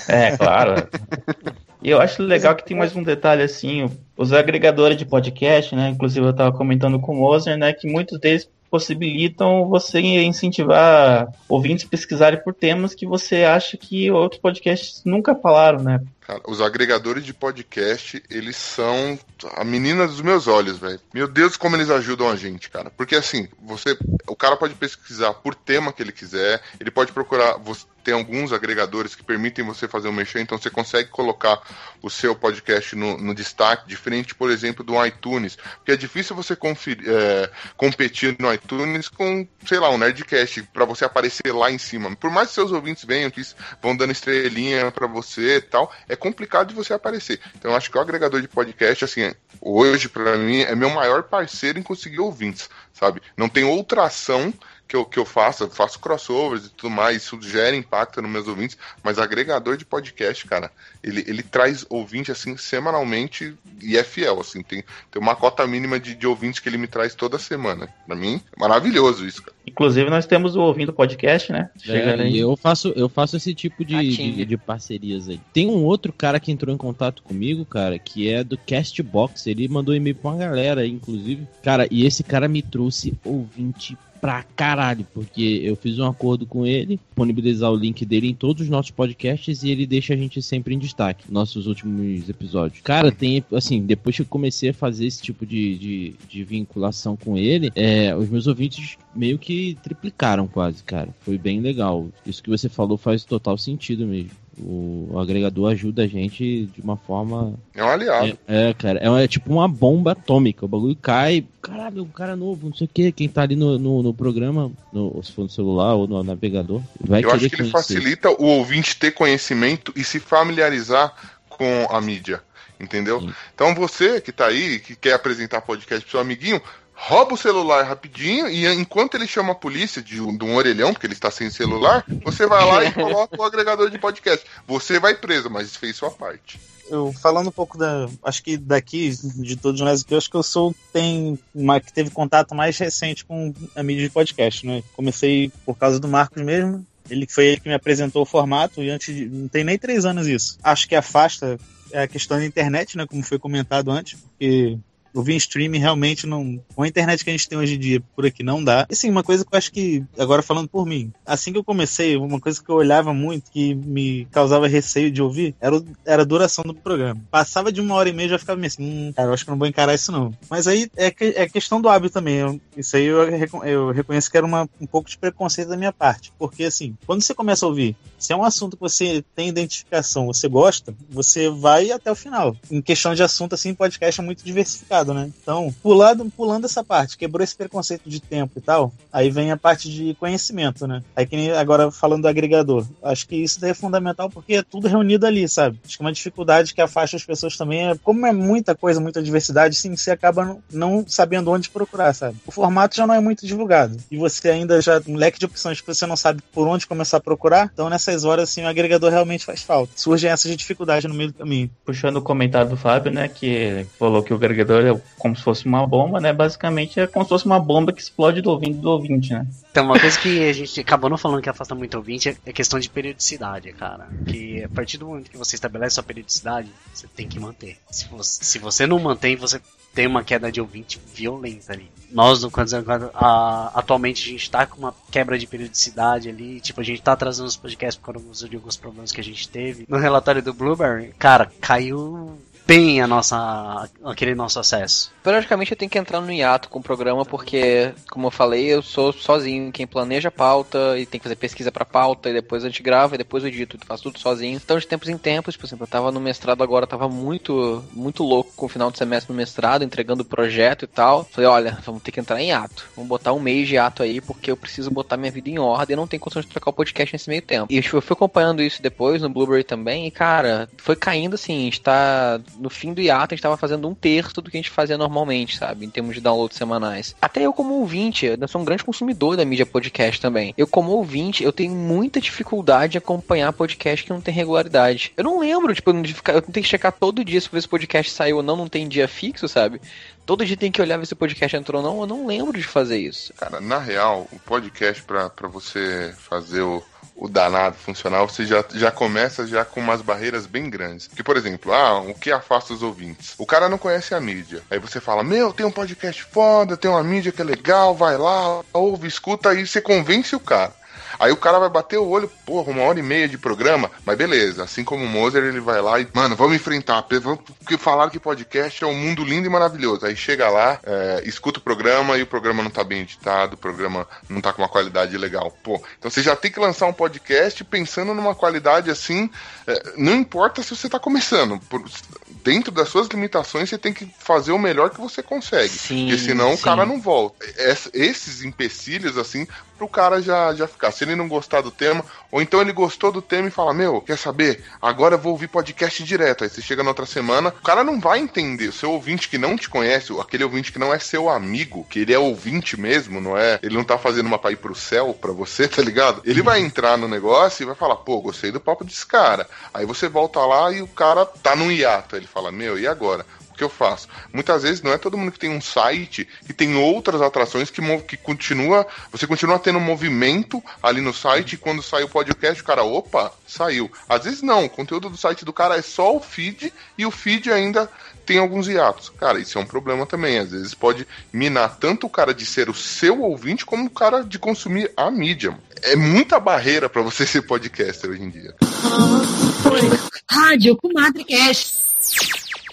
É, claro. E eu acho legal que tem mais um detalhe assim, os agregadores de podcast, né? Inclusive eu estava comentando com o Moser, né? Que muitos deles possibilitam você incentivar ouvintes pesquisarem por temas que você acha que outros podcasts nunca falaram, né? Cara, os agregadores de podcast, eles são a menina dos meus olhos, velho. Meu Deus, como eles ajudam a gente, cara. Porque assim, você, o cara pode pesquisar por tema que ele quiser, ele pode procurar, você, tem alguns agregadores que permitem você fazer um mexer, então você consegue colocar o seu podcast no, no destaque, diferente, por exemplo, do iTunes. Porque é difícil você conferir, é, competir no iTunes com, sei lá, um Nerdcast, para você aparecer lá em cima. Por mais que seus ouvintes venham, que vão dando estrelinha para você e tal, é complicado de você aparecer. Então acho que o agregador de podcast, assim, hoje, para mim, é meu maior parceiro em conseguir ouvintes, sabe? Não tem outra ação que eu, que eu faço, eu faço crossovers e tudo mais, isso gera impacto nos meus ouvintes, mas agregador de podcast, cara, ele, ele traz ouvinte assim semanalmente e é fiel, assim, tem, tem uma cota mínima de, de ouvintes que ele me traz toda semana. Pra mim, é maravilhoso isso, cara. Inclusive, nós temos o ouvindo podcast, né? É, eu faço, eu faço esse tipo de, de, de, parcerias aí. Tem um outro cara que entrou em contato comigo, cara, que é do Castbox. Ele mandou e-mail pra uma galera, inclusive. Cara, e esse cara me trouxe ouvinte pra caralho, porque eu fiz um acordo com ele, disponibilizar o link dele em todos os nossos podcasts e ele deixa a gente sempre em destaque, nossos últimos episódios. Cara, tem, assim, depois que eu comecei a fazer esse tipo de, de, de vinculação com ele, é, os meus ouvintes meio que triplicaram quase, cara. Foi bem legal. Isso que você falou faz total sentido mesmo. O, agregador ajuda a gente de uma forma. É um aliado. É, é cara. É, é, tipo uma bomba atômica. O bagulho cai. Caralho, um cara novo, não sei o que. Quem tá ali no, no, no programa, no, se for no celular ou no navegador, vai Eu acho que ele facilita o ouvinte ter conhecimento e se familiarizar com a mídia. Entendeu? Sim. Então você que tá aí, que quer apresentar podcast pro seu amiguinho, rouba o celular rapidinho e enquanto ele chama a polícia de, de um orelhão, porque ele está sem celular, você vai lá e coloca o agregador de podcast. Você vai preso, mas fez sua parte. Eu falando um pouco da. Acho que daqui, de todos nós aqui, eu acho que eu sou tem uma, que teve contato mais recente com a mídia de podcast, né? Comecei por causa do Marcos mesmo. Ele foi ele que me apresentou o formato e antes de, não tem nem três anos isso. Acho que afasta a questão da internet, né? Como foi comentado antes, porque o via streaming realmente não. Com a internet que a gente tem hoje em dia por aqui não dá. E sim, uma coisa que eu acho que, agora falando por mim, assim que eu comecei, uma coisa que eu olhava muito, que me causava receio de ouvir, era, era a duração do programa. Passava de uma hora e meia já ficava meio assim, hum, cara, eu acho que não vou encarar isso não. Mas aí é, que, é questão do hábito também. Eu, isso aí eu, eu reconheço que era uma, um pouco de preconceito da minha parte. Porque assim, quando você começa a ouvir, se é um assunto que você tem identificação, você gosta, você vai até o final. Em questão de assunto, assim, podcast é muito diversificado né? Então, pulando, pulando essa parte, quebrou esse preconceito de tempo e tal, aí vem a parte de conhecimento, né? Aí que nem agora falando do agregador. Acho que isso é fundamental porque é tudo reunido ali, sabe? Acho que uma dificuldade que afasta as pessoas também é, como é muita coisa, muita diversidade, sim, você acaba não sabendo onde procurar, sabe? O formato já não é muito divulgado. E você ainda já, um leque de opções que você não sabe por onde começar a procurar, então nessas horas, assim, o agregador realmente faz falta. Surgem essas dificuldades no meio do caminho. Puxando o comentário do Fábio, né, que falou que o agregador é como se fosse uma bomba, né? Basicamente é como se fosse uma bomba que explode do ouvinte do ouvinte, né? Então, uma coisa que a gente acabou não falando que afasta muito o ouvinte é questão de periodicidade, cara. Que a partir do momento que você estabelece sua periodicidade, você tem que manter. Se você, se você não mantém, você tem uma queda de ouvinte violenta ali. Nós, no Quantos atualmente, a gente está com uma quebra de periodicidade ali. Tipo, a gente está trazendo os podcasts por causa de alguns problemas que a gente teve. No relatório do Blueberry, cara, caiu bem a nossa, aquele nosso acesso. Periodicamente eu tenho que entrar no hiato com o programa, porque, como eu falei, eu sou sozinho quem planeja a pauta e tem que fazer pesquisa pra pauta, e depois a gente grava, e depois eu edito, faço tudo sozinho. Então, de tempos em tempos, por exemplo, eu tava no mestrado agora, tava muito, muito louco com o final do semestre no mestrado, entregando o projeto e tal. Falei, olha, vamos ter que entrar em ato. Vamos botar um mês de ato aí, porque eu preciso botar minha vida em ordem e não tenho condição de trocar o podcast nesse meio tempo. E eu fui acompanhando isso depois no Blueberry também, e cara, foi caindo assim, está no fim do hiato, a gente tava fazendo um terço do que a gente fazia normalmente, sabe? Em termos de downloads semanais. Até eu, como ouvinte, eu sou um grande consumidor da mídia podcast também. Eu, como ouvinte, eu tenho muita dificuldade de acompanhar podcast que não tem regularidade. Eu não lembro, tipo, ficar, eu tenho que checar todo dia se esse podcast saiu ou não, não tem dia fixo, sabe? Todo dia tem que olhar se o podcast entrou ou não, eu não lembro de fazer isso. Cara, na real, o podcast para você fazer o o danado funcional, você já, já começa já com umas barreiras bem grandes. Que, por exemplo, ah, o que afasta os ouvintes? O cara não conhece a mídia. Aí você fala, meu, tem um podcast foda, tem uma mídia que é legal, vai lá, ouve, escuta, aí você convence o cara. Aí o cara vai bater o olho, porra, uma hora e meia de programa, mas beleza, assim como o Moser, ele vai lá e, mano, vamos enfrentar, porque falaram que podcast é um mundo lindo e maravilhoso. Aí chega lá, é, escuta o programa e o programa não tá bem editado, o programa não tá com uma qualidade legal. Pô, então você já tem que lançar um podcast pensando numa qualidade assim, é, não importa se você tá começando, por, dentro das suas limitações você tem que fazer o melhor que você consegue, Sim, porque senão sim. o cara não volta. Es- Esses empecilhos, assim, pro cara já, já ficar. Se ele não gostar do tema, ou então ele gostou do tema e fala, meu, quer saber? Agora eu vou ouvir podcast direto. Aí você chega na outra semana, o cara não vai entender. O seu ouvinte que não te conhece, aquele ouvinte que não é seu amigo, que ele é ouvinte mesmo, não é? Ele não tá fazendo uma pra ir pro céu pra você, tá ligado? Ele vai entrar no negócio e vai falar, pô, gostei do papo desse cara. Aí você volta lá e o cara tá num hiato. Ele fala, meu, e agora? O que eu faço? Muitas vezes não é todo mundo que tem um site que tem outras atrações que, que continua. Você continua tendo movimento ali no site e quando sai o podcast, o cara, opa, saiu. Às vezes não, o conteúdo do site do cara é só o feed e o feed ainda tem alguns hiatos. Cara, isso é um problema também. Às vezes pode minar tanto o cara de ser o seu ouvinte como o cara de consumir a mídia. É muita barreira pra você ser podcaster hoje em dia. Rádio Comadre Cash.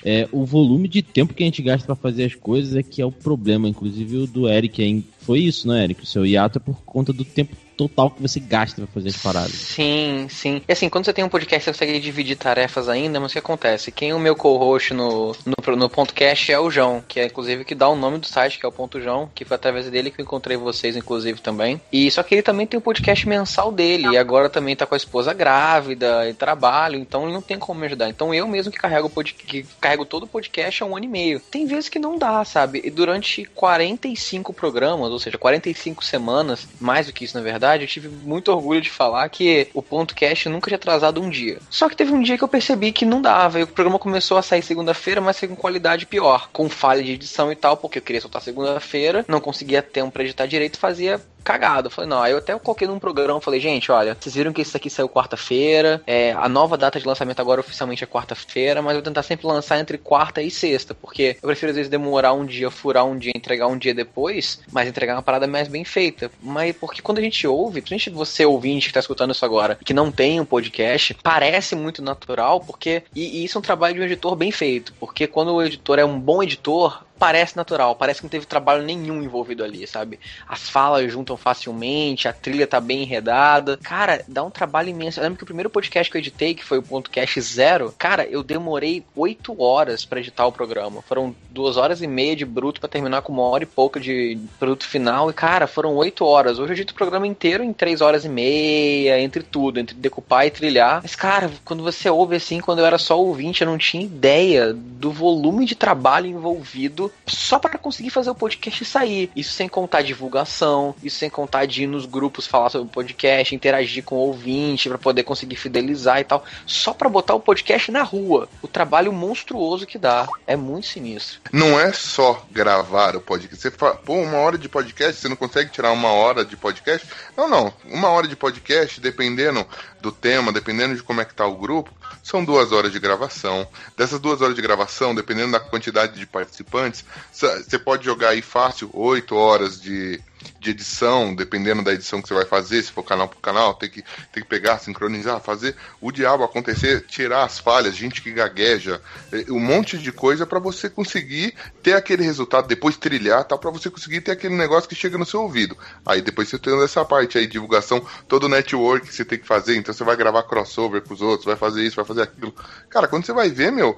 É, o volume de tempo que a gente gasta pra fazer as coisas é que é o problema. Inclusive o do Eric hein? foi isso, né, Eric? O seu hiato é por conta do tempo total que você gasta pra fazer as paradas. Sim, sim. E assim, quando você tem um podcast, você consegue dividir tarefas ainda, mas o que acontece? Quem é o meu co-host no, no, no ponto cast é o João, que é inclusive que dá o nome do site, que é o ponto João, que foi através dele que eu encontrei vocês, inclusive, também. E só que ele também tem o podcast mensal dele, e agora também tá com a esposa grávida e trabalho, então ele não tem como me ajudar. Então eu mesmo que carrego, pod, que carrego todo o podcast há um ano e meio. Tem vezes que não dá, sabe? E durante 45 programas, ou seja, 45 semanas, mais do que isso na verdade, eu tive muito orgulho de falar que o ponto nunca tinha atrasado um dia. Só que teve um dia que eu percebi que não dava, e o programa começou a sair segunda-feira, mas com qualidade pior, com falha de edição e tal, porque eu queria soltar segunda-feira, não conseguia tempo pra editar direito fazia cagado. Eu falei, não, aí eu até coloquei num programa, falei, gente, olha, vocês viram que isso aqui saiu quarta-feira, é, a nova data de lançamento agora oficialmente é quarta-feira, mas eu vou tentar sempre lançar entre quarta e sexta, porque eu prefiro às vezes demorar um dia, furar um dia, entregar um dia depois, mas entregar uma parada mais bem feita. Mas porque quando a gente ouve, principalmente você ouvinte que tá escutando isso agora, que não tem um podcast, parece muito natural, porque, e, e isso é um trabalho de um editor bem feito, porque quando o editor é um bom editor, parece natural, parece que não teve trabalho nenhum envolvido ali, sabe? As falas juntam facilmente, a trilha tá bem enredada. Cara, dá um trabalho imenso. Eu lembro que o primeiro podcast que eu editei, que foi o ponto cast zero, cara, eu demorei oito horas pra editar o programa. Foram duas horas e meia de bruto pra terminar com uma hora e pouca de produto final. E, cara, foram oito horas. Hoje eu edito o programa inteiro em três horas e meia, entre tudo, entre decupar e trilhar. Mas, cara, quando você ouve assim, quando eu era só ouvinte, eu não tinha ideia do volume de trabalho envolvido só para conseguir fazer o podcast sair. Isso sem contar divulgação, isso sem contar de ir nos grupos falar sobre o podcast, interagir com o ouvinte para poder conseguir fidelizar e tal, só para botar o podcast na rua. O trabalho monstruoso que dá. É muito sinistro. Não é só gravar o podcast. Você fala, pô, uma hora de podcast, você não consegue tirar uma hora de podcast? Não, não. Uma hora de podcast, dependendo do tema, dependendo de como é que tá o grupo, são duas horas de gravação. Dessas duas horas de gravação, dependendo da quantidade de participantes, você pode jogar aí fácil oito horas de, de edição, dependendo da edição que você vai fazer, se for canal por canal, tem que, tem que pegar, sincronizar, fazer o diabo acontecer, tirar as falhas, gente que gagueja, eh, um monte de coisa para você conseguir ter aquele resultado, depois trilhar, tá? para você conseguir ter aquele negócio que chega no seu ouvido. Aí depois você tem essa parte aí, divulgação, todo o network que você tem que fazer, então você vai gravar crossover com os outros, vai fazer isso, vai fazer aquilo. Cara, quando você vai ver, meu,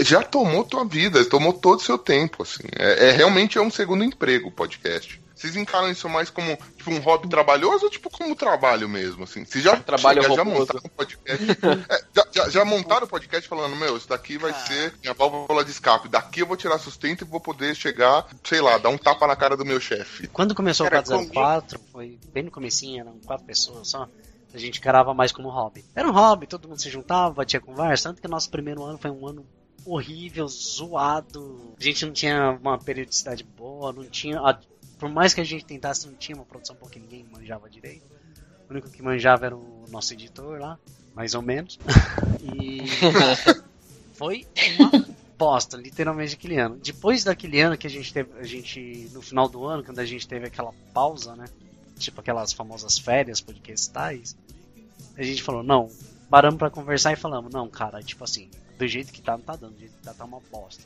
já tomou tua vida, tomou todo o seu tempo, assim. É, é realmente é um segundo emprego o podcast. Vocês encaram isso mais como tipo, um hobby trabalhoso ou tipo como trabalho mesmo? Assim? Vocês já, Trabalho chega, já montaram um podcast? é, já, já, já montaram o podcast falando, meu, isso daqui vai ser minha válvula de escape. Daqui eu vou tirar sustento e vou poder chegar, sei lá, dar um tapa na cara do meu chefe. Quando começou Cara, o 404, foi bem no comecinho, eram quatro pessoas só. A gente encarava mais como hobby. Era um hobby, todo mundo se juntava, batia conversa. Tanto que o nosso primeiro ano foi um ano horrível, zoado. A gente não tinha uma periodicidade boa, não tinha. a- por mais que a gente tentasse, não tinha uma produção porque ninguém manjava direito. O único que manjava era o nosso editor lá, mais ou menos. E foi uma bosta, literalmente aquele ano. Depois daquele ano que a gente teve, a gente no final do ano, quando a gente teve aquela pausa, né? tipo aquelas famosas férias podcastais, a gente falou, não, paramos pra conversar e falamos, não, cara, tipo assim, do jeito que tá, não tá dando, do jeito que tá, tá uma bosta.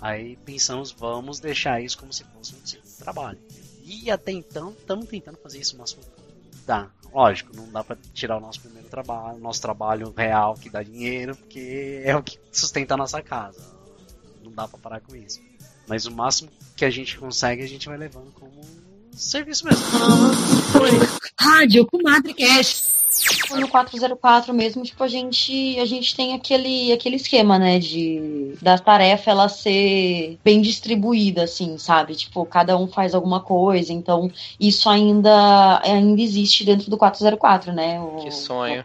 Aí pensamos, vamos deixar isso como se fosse um segundo trabalho. E até então, estamos tentando fazer isso o máximo dá. Lógico, não dá para tirar o nosso primeiro trabalho, nosso trabalho real que dá dinheiro, porque é o que sustenta a nossa casa. Não dá para parar com isso. Mas o máximo que a gente consegue, a gente vai levando como serviço mesmo. Rádio com Madrecast. No 404 mesmo, tipo, a gente, a gente tem aquele, aquele esquema, né, de da tarefa ela ser bem distribuída, assim, sabe? Tipo, cada um faz alguma coisa, então isso ainda, ainda existe dentro do 404, né? O, Que sonho.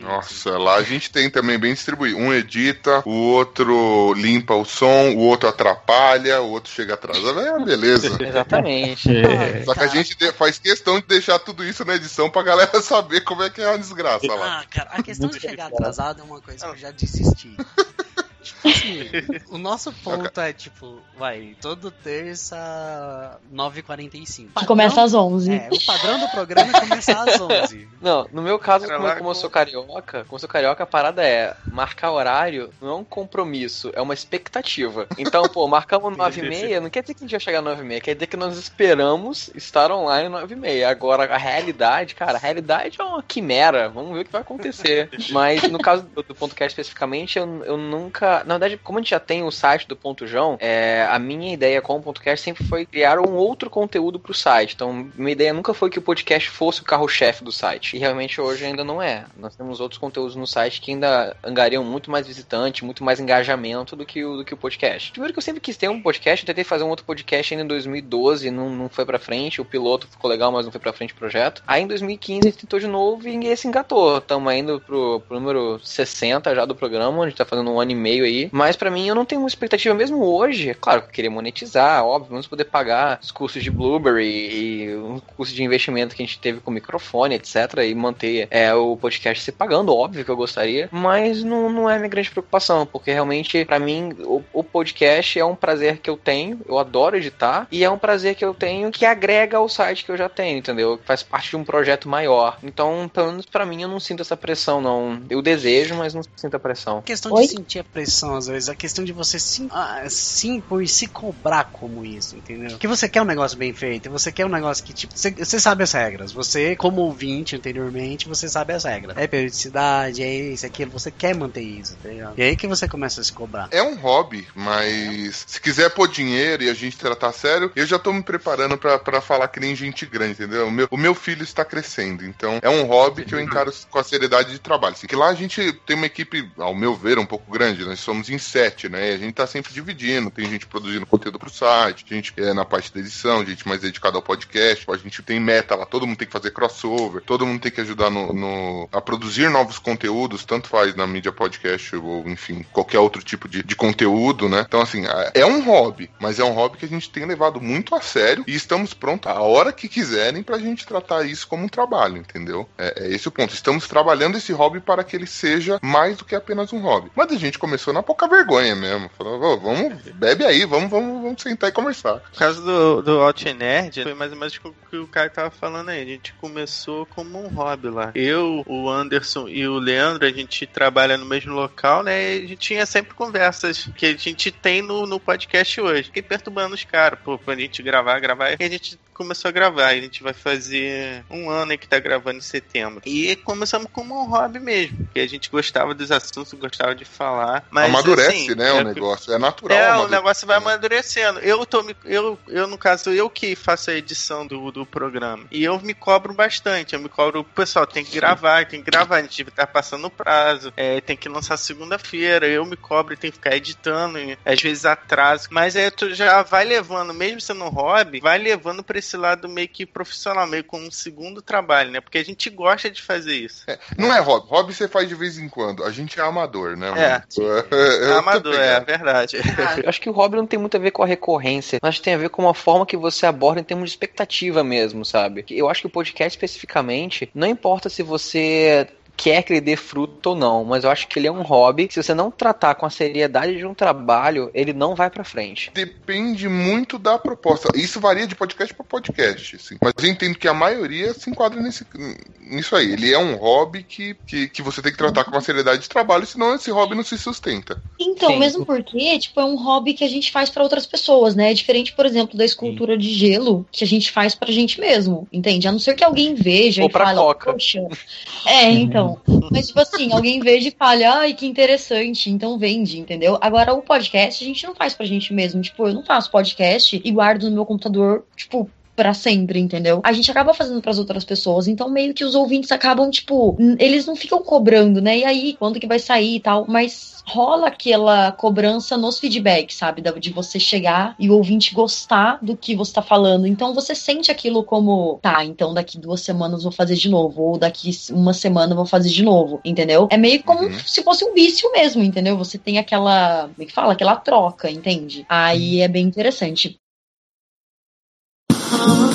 Nossa, lá a gente tem também bem distribuído. Um edita, o outro limpa o som, o outro atrapalha, o outro chega atrasado. É uma beleza. Exatamente. Só que a gente faz questão de deixar tudo isso na edição pra galera saber como é que é a desgraça lá. Ah, cara, a questão de chegar atrasado é uma coisa que eu já desisti. Tipo assim, o nosso ponto é tipo, vai, todo terça, 9h45. Que começa às 11. É, o padrão do programa é começar às 11. Não, no meu caso, como, lá como eu com- sou carioca, como eu sou carioca, a parada é marcar horário não é um compromisso, é uma expectativa. Então, pô, marcamos 9 e meia, não quer dizer que a gente vai chegar às 9 e meia, quer dizer que nós esperamos estar online às 9 e meia. Agora, a realidade, cara, a realidade é uma quimera, vamos ver o que vai acontecer. Mas no caso do, do Ponto Cast especificamente, eu, eu nunca. Na verdade, como a gente já tem o site do Ponto João, é, a minha ideia com o Ponto Cast sempre foi criar um outro conteúdo pro site. Então, minha ideia nunca foi que o podcast fosse o carro-chefe do site. E realmente hoje ainda não é. Nós temos outros conteúdos no site que ainda angariam muito mais visitante, muito mais engajamento do que o, do que o podcast. Primeiro que eu sempre quis ter um podcast, eu tentei fazer um outro podcast ainda em 2012, não, não foi pra frente. O piloto ficou legal, mas não foi pra frente o projeto. Aí em 2015 a gente tentou de novo e esse engatou. Estamos indo pro, pro número 60 já do programa, a gente tá fazendo um ano e meio aí. Mas pra mim eu não tenho uma expectativa mesmo hoje. É claro que eu queria monetizar, óbvio, vamos poder pagar os custos de Blueberry e o custo de investimento que a gente teve com o microfone, etc. E manter é, o podcast se pagando, óbvio que eu gostaria. Mas não, não é minha grande preocupação, porque realmente, pra mim, o, o podcast é um prazer que eu tenho, eu adoro editar, e é um prazer que eu tenho que agrega ao site que eu já tenho, entendeu? Que faz parte de um projeto maior. Então, pelo menos pra mim, eu não sinto essa pressão, não. Eu desejo, mas não sinto a pressão. A questão Oi? de sentir a pressão, às vezes, a questão de você se, ah, se impor e se cobrar como isso, entendeu? Que você quer um negócio bem feito, você quer um negócio que, tipo, você, sabe as regras. Você, como ouvinte anteriormente, você sabe as regras. É periodicidade, é isso, é aquilo, você quer manter isso, tá ligado? E aí que você começa a se cobrar. É um hobby, mas se quiser pôr dinheiro e a gente tratar sério, eu já tô me preparando pra falar que nem gente grande, entendeu? O meu, o meu filho está crescendo, então é um hobby que eu encaro com a seriedade de trabalho. Assim, que lá a gente tem uma equipe, ao meu ver, um pouco grande, nós somos em sete, né? E a gente tá sempre dividindo, tem gente produzindo conteúdo pro site, gente é na parte da edição, gente mais dedicada ao podcast, a gente tem meta lá, todo mundo tem que fazer crossover, todo mundo tem que ajudar no, no- a produzir novos conteúdos, tanto faz na mídia podcast ou, enfim, qualquer outro tipo de, de conteúdo, né? Então, assim, é um hobby, mas é um hobby que a gente tem levado muito a sério e estamos prontos a hora que quiserem pra gente tratar isso como um trabalho, entendeu? É, é esse o ponto. Estamos trabalhando esse hobby para que ele seja mais do que apenas um hobby. Mas a gente começou na pouca vergonha mesmo. Falou, "Ô, vamos, bebe aí, vamos, vamos, vamos sentar e conversar. No caso do, do Alt Nerd, foi mais ou menos o que o Caio tava falando aí. A gente começou como um hobby lá. Eu, o Anderson e o Leandro, a gente trabalha no mesmo local, né? E a gente tinha sempre conversas que a gente tem no, no podcast hoje. Fiquei perturbando os caras, pô, pra gente gravar, gravar. E a gente começou a gravar. A gente vai fazer um ano que tá gravando em setembro. E começamos como um hobby mesmo. Que a gente gostava dos assuntos, gostava de falar. Mas, Amadurece, assim, né, é- o negócio. É natural. é, o negócio vai amadurecendo. Eu tô me, eu, eu no caso eu que faço a edição do, do programa. E eu me cobro bastante. Eu me cobro, pessoal, tem que gravar, tem que gravar, a gente tá passando o prazo, é, tem que lançar segunda-feira. Eu me cobro, tem que ficar editando, e às vezes atraso. Mas aí tu já vai levando, mesmo sendo um hobby, vai levando pra esse lado meio que profissional, meio como um segundo trabalho, né? Porque a gente gosta de fazer isso. Não é hobby. Hobby você faz de vez em quando. A gente é amador, né? É. mano? Tô Amador, é pegado. verdade. Eu acho que o hobby não tem muito a ver com a recorrência, mas tem a ver com a forma que você aborda em termos de expectativa mesmo, sabe? Eu acho que o podcast especificamente, não importa se você quer que ele dê fruto ou não, mas eu acho que ele é um hobby. Se você não tratar com a seriedade de um trabalho, ele não vai para frente. Depende muito da proposta. Isso varia de podcast para podcast, assim. Mas eu entendo que a maioria se enquadra nesse, nisso aí. Ele é um hobby que, que, que você tem que tratar com uma seriedade de trabalho, senão esse hobby não se sustenta. Então, Sim. mesmo porque, tipo, é um hobby que a gente faz para outras pessoas, né? É diferente, por exemplo, da escultura Sim. de gelo que a gente faz pra gente mesmo, entende? A não ser que alguém veja Ou e pra fale, coca. poxa. É, então. Mas, tipo assim, alguém veja e fale, ai, que interessante, então vende, entendeu? Agora, o podcast a gente não faz pra gente mesmo. Tipo, eu não faço podcast e guardo no meu computador, tipo, para sempre, entendeu? A gente acaba fazendo para as outras pessoas, então meio que os ouvintes acabam, tipo, eles não ficam cobrando, né? E aí, quando que vai sair e tal, mas rola aquela cobrança nos feedbacks, sabe? De você chegar e o ouvinte gostar do que você tá falando. Então você sente aquilo como, tá, então daqui duas semanas vou fazer de novo, ou daqui uma semana vou fazer de novo, entendeu? É meio como uhum. se fosse um vício mesmo, entendeu? Você tem aquela, como é que fala? Aquela troca, entende? Aí é bem interessante. Oh.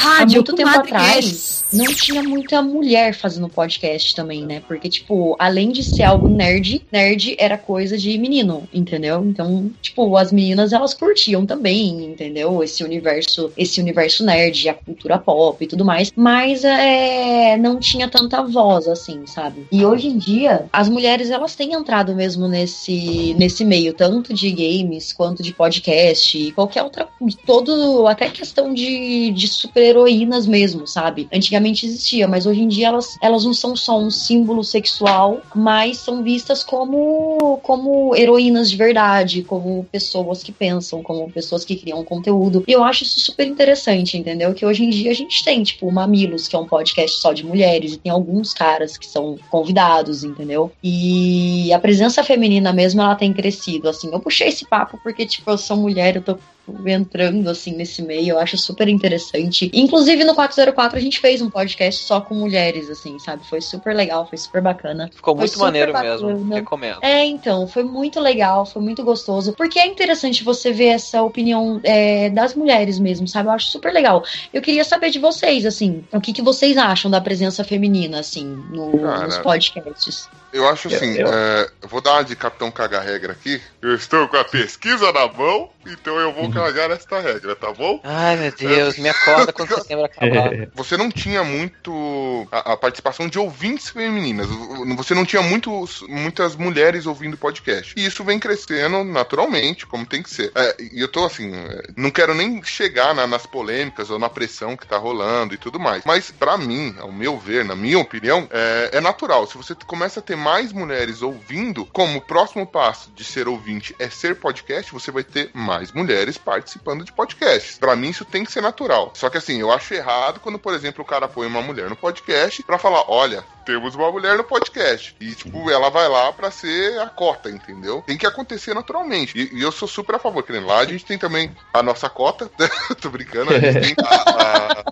Rádio, muito tempo atrás, não tinha muita mulher fazendo podcast também, né? Porque, tipo, além de ser algo nerd, nerd era coisa de menino, entendeu? Então, tipo, as meninas, elas curtiam também, entendeu? Esse universo, esse universo nerd, a cultura pop e tudo mais. Mas, é, não tinha tanta voz, assim, sabe? E hoje em dia, as mulheres, elas têm entrado mesmo nesse, nesse meio, tanto de games, quanto de podcast, e qualquer outra, todo, até questão de, de super-heroínas mesmo, sabe? Antigamente existia, mas hoje em dia elas, elas não são só um símbolo sexual, mas são vistas como, como heroínas de verdade, como pessoas que pensam, como pessoas que criam conteúdo. E eu acho isso super interessante, entendeu? Que hoje em dia a gente tem, tipo, o Mamilos, que é um podcast só de mulheres, e tem alguns caras que são convidados, entendeu? E a presença feminina mesmo, ela tem crescido, assim. Eu puxei esse papo porque, tipo, eu sou mulher, eu tô entrando assim nesse meio, eu acho super interessante. Inclusive no 404 a gente fez um podcast só com mulheres, assim, sabe? Foi super legal, foi super bacana. Ficou muito maneiro bacana. mesmo, recomendo. É, então, foi muito legal, foi muito gostoso, porque é interessante você ver essa opinião é, das mulheres mesmo, sabe? Eu acho super legal. Eu queria saber de vocês, assim, o que, que vocês acham da presença feminina, assim, no, nos podcasts. Eu acho assim, eu, eu... É, eu vou dar uma de Capitão Caga Regra aqui. Eu estou com a pesquisa na mão, então eu vou cagar esta regra, tá bom? Ai, meu Deus, me acorda quando setembro acabar. Você não tinha muito a, a, participação de ouvintes femininas. Você não tinha muito, muitas mulheres ouvindo podcast. E isso vem crescendo naturalmente, como tem que ser. É, e eu tô assim, é, não quero nem chegar na, nas polêmicas ou na pressão que tá rolando e tudo mais. Mas, para mim, ao meu ver, na minha opinião, é, é natural. Se você começa a ter mais mulheres ouvindo, como o próximo passo de ser ouvinte é ser podcast, você vai ter mais mulheres participando de podcasts. Para mim, isso tem que ser natural. Só que assim, eu acho errado quando, por exemplo, o cara põe uma mulher no podcast para falar: olha, temos uma mulher no podcast. E, tipo, ela vai lá para ser a cota, entendeu? Tem que acontecer naturalmente. E, e eu sou super a favor, querendo lá, a gente tem também a nossa cota. Tô brincando, a gente tem a, a,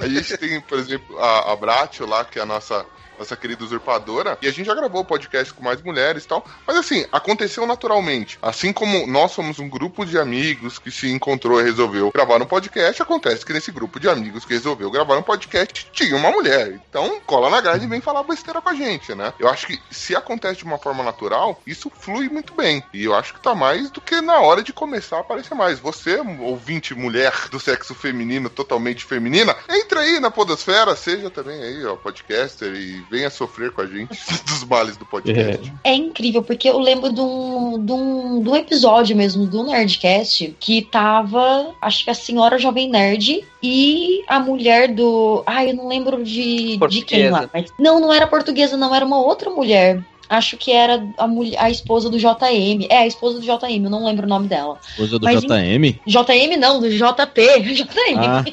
a gente tem, por exemplo, a, a Bratio lá, que é a nossa nossa querida usurpadora, e a gente já gravou podcast com mais mulheres e tal. Mas assim, aconteceu naturalmente. Assim como nós somos um grupo de amigos que se encontrou e resolveu gravar um podcast, acontece que nesse grupo de amigos que resolveu gravar um podcast tinha uma mulher. Então, cola na grade e vem falar besteira com a gente, né? Eu acho que se acontece de uma forma natural, isso flui muito bem. E eu acho que tá mais do que na hora de começar a aparecer mais. Você, ouvinte mulher do sexo feminino, totalmente feminina, entra aí na Podosfera, seja também aí, ó, podcaster e venha sofrer com a gente dos males do podcast. É, é incrível, porque eu lembro de um, de, um, de um episódio mesmo do Nerdcast que tava, acho que a senhora Jovem Nerd e a mulher do. Ai, eu não lembro de, de quem lá. Mas, não, não era portuguesa, não, era uma outra mulher acho que era a, mulher, a esposa do JM. É, a esposa do JM, eu não lembro o nome dela. Esposa do Mas, JM? JM não, do JP. JM. Ah.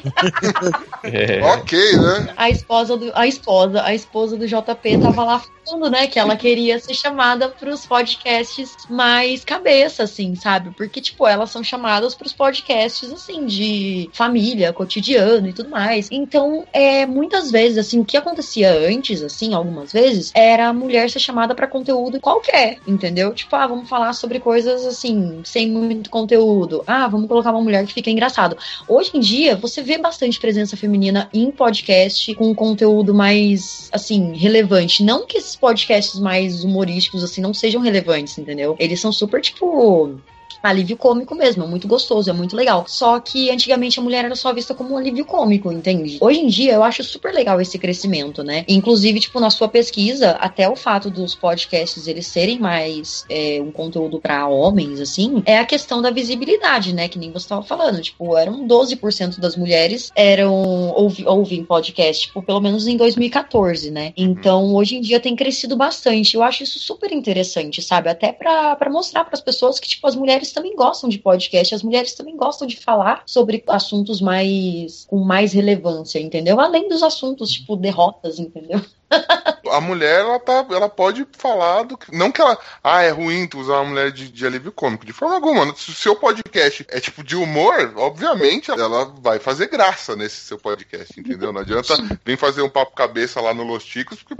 é. Ok, né? A esposa do a esposa, a esposa do JP tava lá falando, né, que ela queria ser chamada pros podcasts mais cabeça assim, sabe? Porque tipo, elas são chamadas pros podcasts assim de família, cotidiano e tudo mais. Então, é muitas vezes assim, o que acontecia antes assim, algumas vezes, era a mulher ser chamada para conteúdo qualquer, entendeu? Tipo, ah, vamos falar sobre coisas assim, sem muito conteúdo. Ah, vamos colocar uma mulher que fica engraçado. Hoje em dia, você vê bastante presença feminina em podcast com conteúdo mais, assim, relevante. Não que esses podcasts mais humorísticos, assim, não sejam relevantes, entendeu? Eles são super, tipo, alívio cômico mesmo, é muito gostoso, é muito legal. Só que antigamente a mulher era só vista como um alívio cômico, entende? Hoje em dia eu acho super legal esse crescimento, né? Inclusive, tipo, na sua pesquisa, até o fato dos podcasts eles serem mais é, um conteúdo para homens, assim, é a questão da visibilidade, né? Que nem você estava falando. Tipo, eram 12% das mulheres eram ouvi, ouvem podcast, tipo, pelo menos em 2014, né? Então, hoje em dia tem crescido bastante. Eu acho isso super interessante, sabe? Até para mostrar para as pessoas que, tipo, as mulheres também gostam de podcast, as mulheres também gostam de falar sobre assuntos mais com mais relevância, entendeu? Além dos assuntos tipo derrotas, entendeu? A mulher, ela, tá, ela pode falar do que. Não que ela. Ah, é ruim tu usar uma mulher de, de alívio cômico. De forma alguma. Se o seu podcast é tipo de humor, obviamente ela vai fazer graça nesse seu podcast, entendeu? Não adianta vir fazer um papo cabeça lá no Los Ticos, porque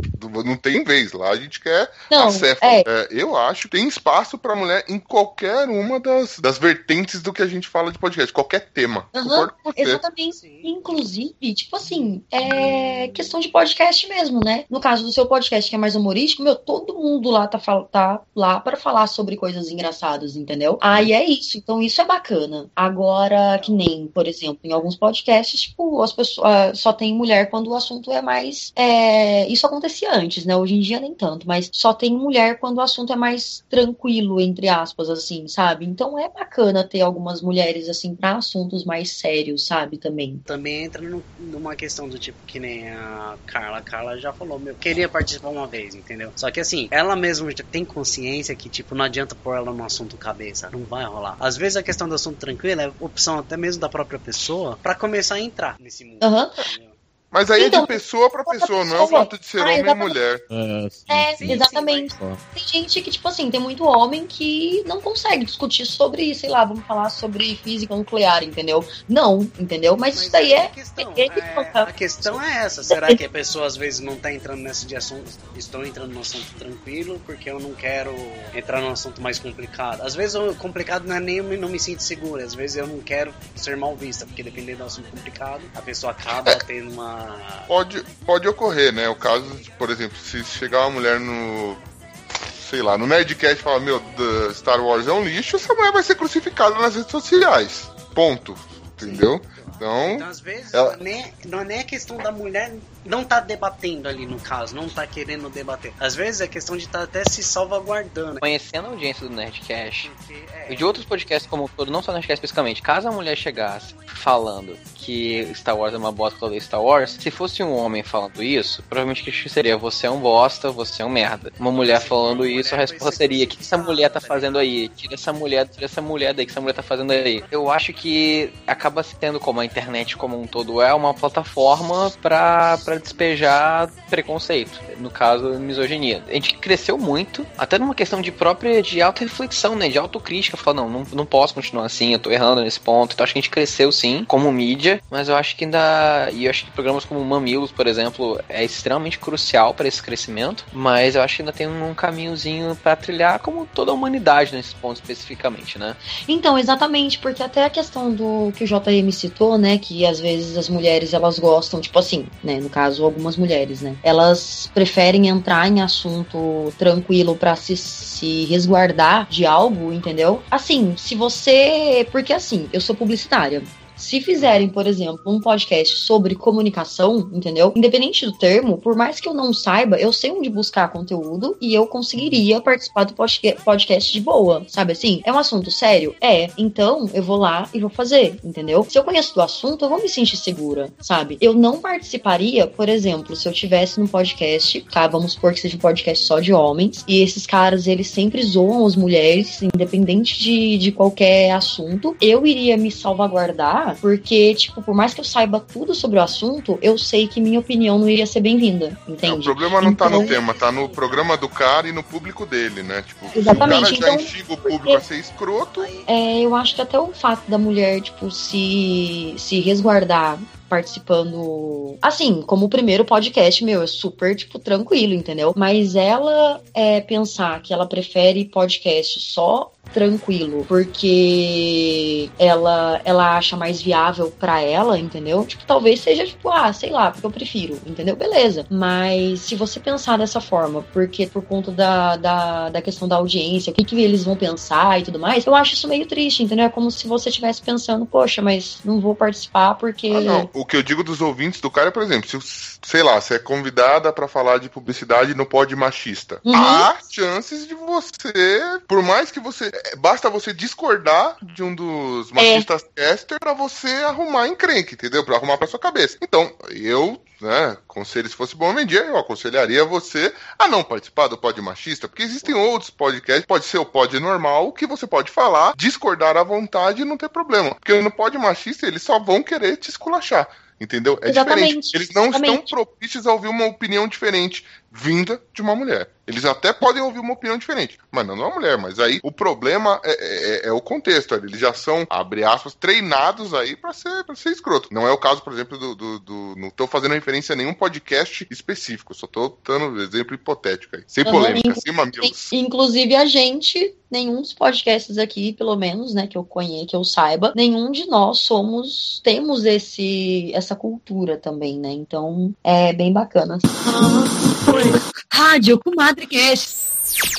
não tem vez. Lá a gente quer não, a cefa. É. É, eu acho que tem espaço pra mulher em qualquer uma das, das vertentes do que a gente fala de podcast, qualquer tema. Uhum, exatamente. Inclusive, tipo assim, é questão de podcast mesmo, né? No caso do seu podcast, que é mais humorístico, meu, todo mundo lá tá, tá lá para falar sobre coisas engraçadas, entendeu? Aí é isso. Então isso é bacana. Agora, que nem, por exemplo, em alguns podcasts, tipo, as pessoas ah, só tem mulher quando o assunto é mais. É... Isso acontecia antes, né? Hoje em dia nem tanto, mas só tem mulher quando o assunto é mais tranquilo, entre aspas, assim, sabe? Então é bacana ter algumas mulheres, assim, pra assuntos mais sérios, sabe? Também. Também entra no, numa questão do tipo que nem a Carla. A Carla já falou falou, meu, queria participar uma vez, entendeu? Só que assim, ela mesma já tem consciência que, tipo, não adianta pôr ela no assunto cabeça. Não vai rolar. Às vezes a questão do assunto tranquilo é opção até mesmo da própria pessoa para começar a entrar nesse mundo. Uhum. Mas aí então, é de pessoa para pessoa, não é o fato de ser ah, homem exatamente. e mulher. É, sim, é sim, exatamente. Sim, tem gente que, tipo assim, tem muito homem que não consegue discutir sobre, sei lá, vamos falar sobre física nuclear, entendeu? Não, entendeu? Mas, Mas isso daí é. A questão é, é, a questão é essa. Será que a pessoa às vezes não tá entrando nesse de assunto? Estou entrando no assunto tranquilo porque eu não quero entrar num assunto mais complicado. Às vezes o complicado não é nem eu não me sinto segura. Às vezes eu não quero ser mal vista, porque dependendo do assunto complicado, a pessoa acaba tendo uma Pode, pode ocorrer, né? O caso, de, por exemplo, se chegar uma mulher no. Sei lá, no Nerdcast e falar, meu, Star Wars é um lixo, essa mulher vai ser crucificada nas redes sociais. Ponto. Entendeu? Então, então às vezes, ela... não, é, não é nem a questão da mulher não tá debatendo ali no caso, não tá querendo debater. Às vezes é questão de estar tá até se salvaguardando. Conhecendo a audiência do Nerdcast Porque, é... e de outros podcasts como todo, não só Nerdcast especificamente, caso a mulher chegasse falando que Star Wars é uma bosta que eu Star Wars, se fosse um homem falando isso, provavelmente que seria você é um bosta, você é um merda. Uma mulher falando isso, a resposta seria: o que essa mulher tá fazendo aí? Tira essa mulher, tira essa mulher daí, que essa mulher tá fazendo aí. Eu acho que acaba sendo como a internet como um todo é uma plataforma para para despejar preconceito, no caso, misoginia. A gente cresceu muito, até numa questão de própria de auto-reflexão, né, de autocrítica, falar, não, não, não posso continuar assim, eu tô errando nesse ponto. Então acho que a gente cresceu sim, como mídia, mas eu acho que ainda, e eu acho que programas como Mamilos, por exemplo, é extremamente crucial para esse crescimento, mas eu acho que ainda tem um caminhozinho para trilhar como toda a humanidade nesse ponto especificamente, né? Então, exatamente, porque até a questão do que o JM citou, né, que às vezes as mulheres elas gostam, tipo assim, né, no caso caso, algumas mulheres, né? Elas preferem entrar em assunto tranquilo para se, se resguardar de algo, entendeu? Assim, se você. Porque assim, eu sou publicitária. Se fizerem, por exemplo, um podcast sobre comunicação, entendeu? Independente do termo, por mais que eu não saiba, eu sei onde buscar conteúdo e eu conseguiria participar do podcast de boa, sabe assim? É um assunto sério? É. Então, eu vou lá e vou fazer, entendeu? Se eu conheço do assunto, eu vou me sentir segura, sabe? Eu não participaria, por exemplo, se eu tivesse num podcast, tá? Vamos supor que seja um podcast só de homens, e esses caras, eles sempre zoam as mulheres, independente de, de qualquer assunto. Eu iria me salvaguardar porque, tipo, por mais que eu saiba tudo sobre o assunto, eu sei que minha opinião não iria ser bem-vinda, entende? o problema não então... tá no então tema, tá no programa do cara e no público dele, né? Tipo, Exatamente. se o cara já então, instiga o público a ser escroto... É, eu acho que até o fato da mulher, tipo, se, se resguardar participando. Assim, como o primeiro podcast, meu, é super, tipo, tranquilo, entendeu? Mas ela é pensar que ela prefere podcast só tranquilo, porque ela ela acha mais viável para ela, entendeu? Tipo, talvez seja tipo, ah, sei lá, porque eu prefiro, entendeu? Beleza. Mas se você pensar dessa forma, porque por conta da, da, da questão da audiência, o que, que eles vão pensar e tudo mais, eu acho isso meio triste, entendeu? É como se você estivesse pensando, poxa, mas não vou participar porque. Ah, não. O que eu digo dos ouvintes do cara é, por exemplo, se, sei lá, você é convidada para falar de publicidade no pod machista, Uhum. há chances de você, por mais que você. É, Basta você discordar de um dos machistas caster pra você arrumar encrenque, entendeu? Pra arrumar pra sua cabeça. Então, eu, né, conselho se fosse bom dia, eu aconselharia você a não participar do pod machista, porque existem outros podcasts, pode ser o pod normal, que você pode falar, discordar à vontade e não ter problema. Porque no pod machista eles só vão querer te esculachar. Entendeu? É Exatamente, diferente. Eles não estão exatamente. propícios a ouvir uma opinião diferente vinda de uma mulher. Eles até podem ouvir uma opinião diferente, mas não de uma mulher. Mas aí o problema é, é- é o contexto. Eles já são, abre aspas, treinados aí pra ser, pra ser escroto. Não é o caso, por exemplo, do. do- do- não tô fazendo referência a nenhum podcast específico. Só tô dando exemplo hipotético aí. Sem polêmica, inclu- sem mamilos. Inclusive a gente, nenhum dos podcasts aqui, pelo menos, né, que eu conheço, que eu saiba, nenhum de nós somos, temos esse essa cultura também, né? Então é bem bacana. Rádio Comadre Cast.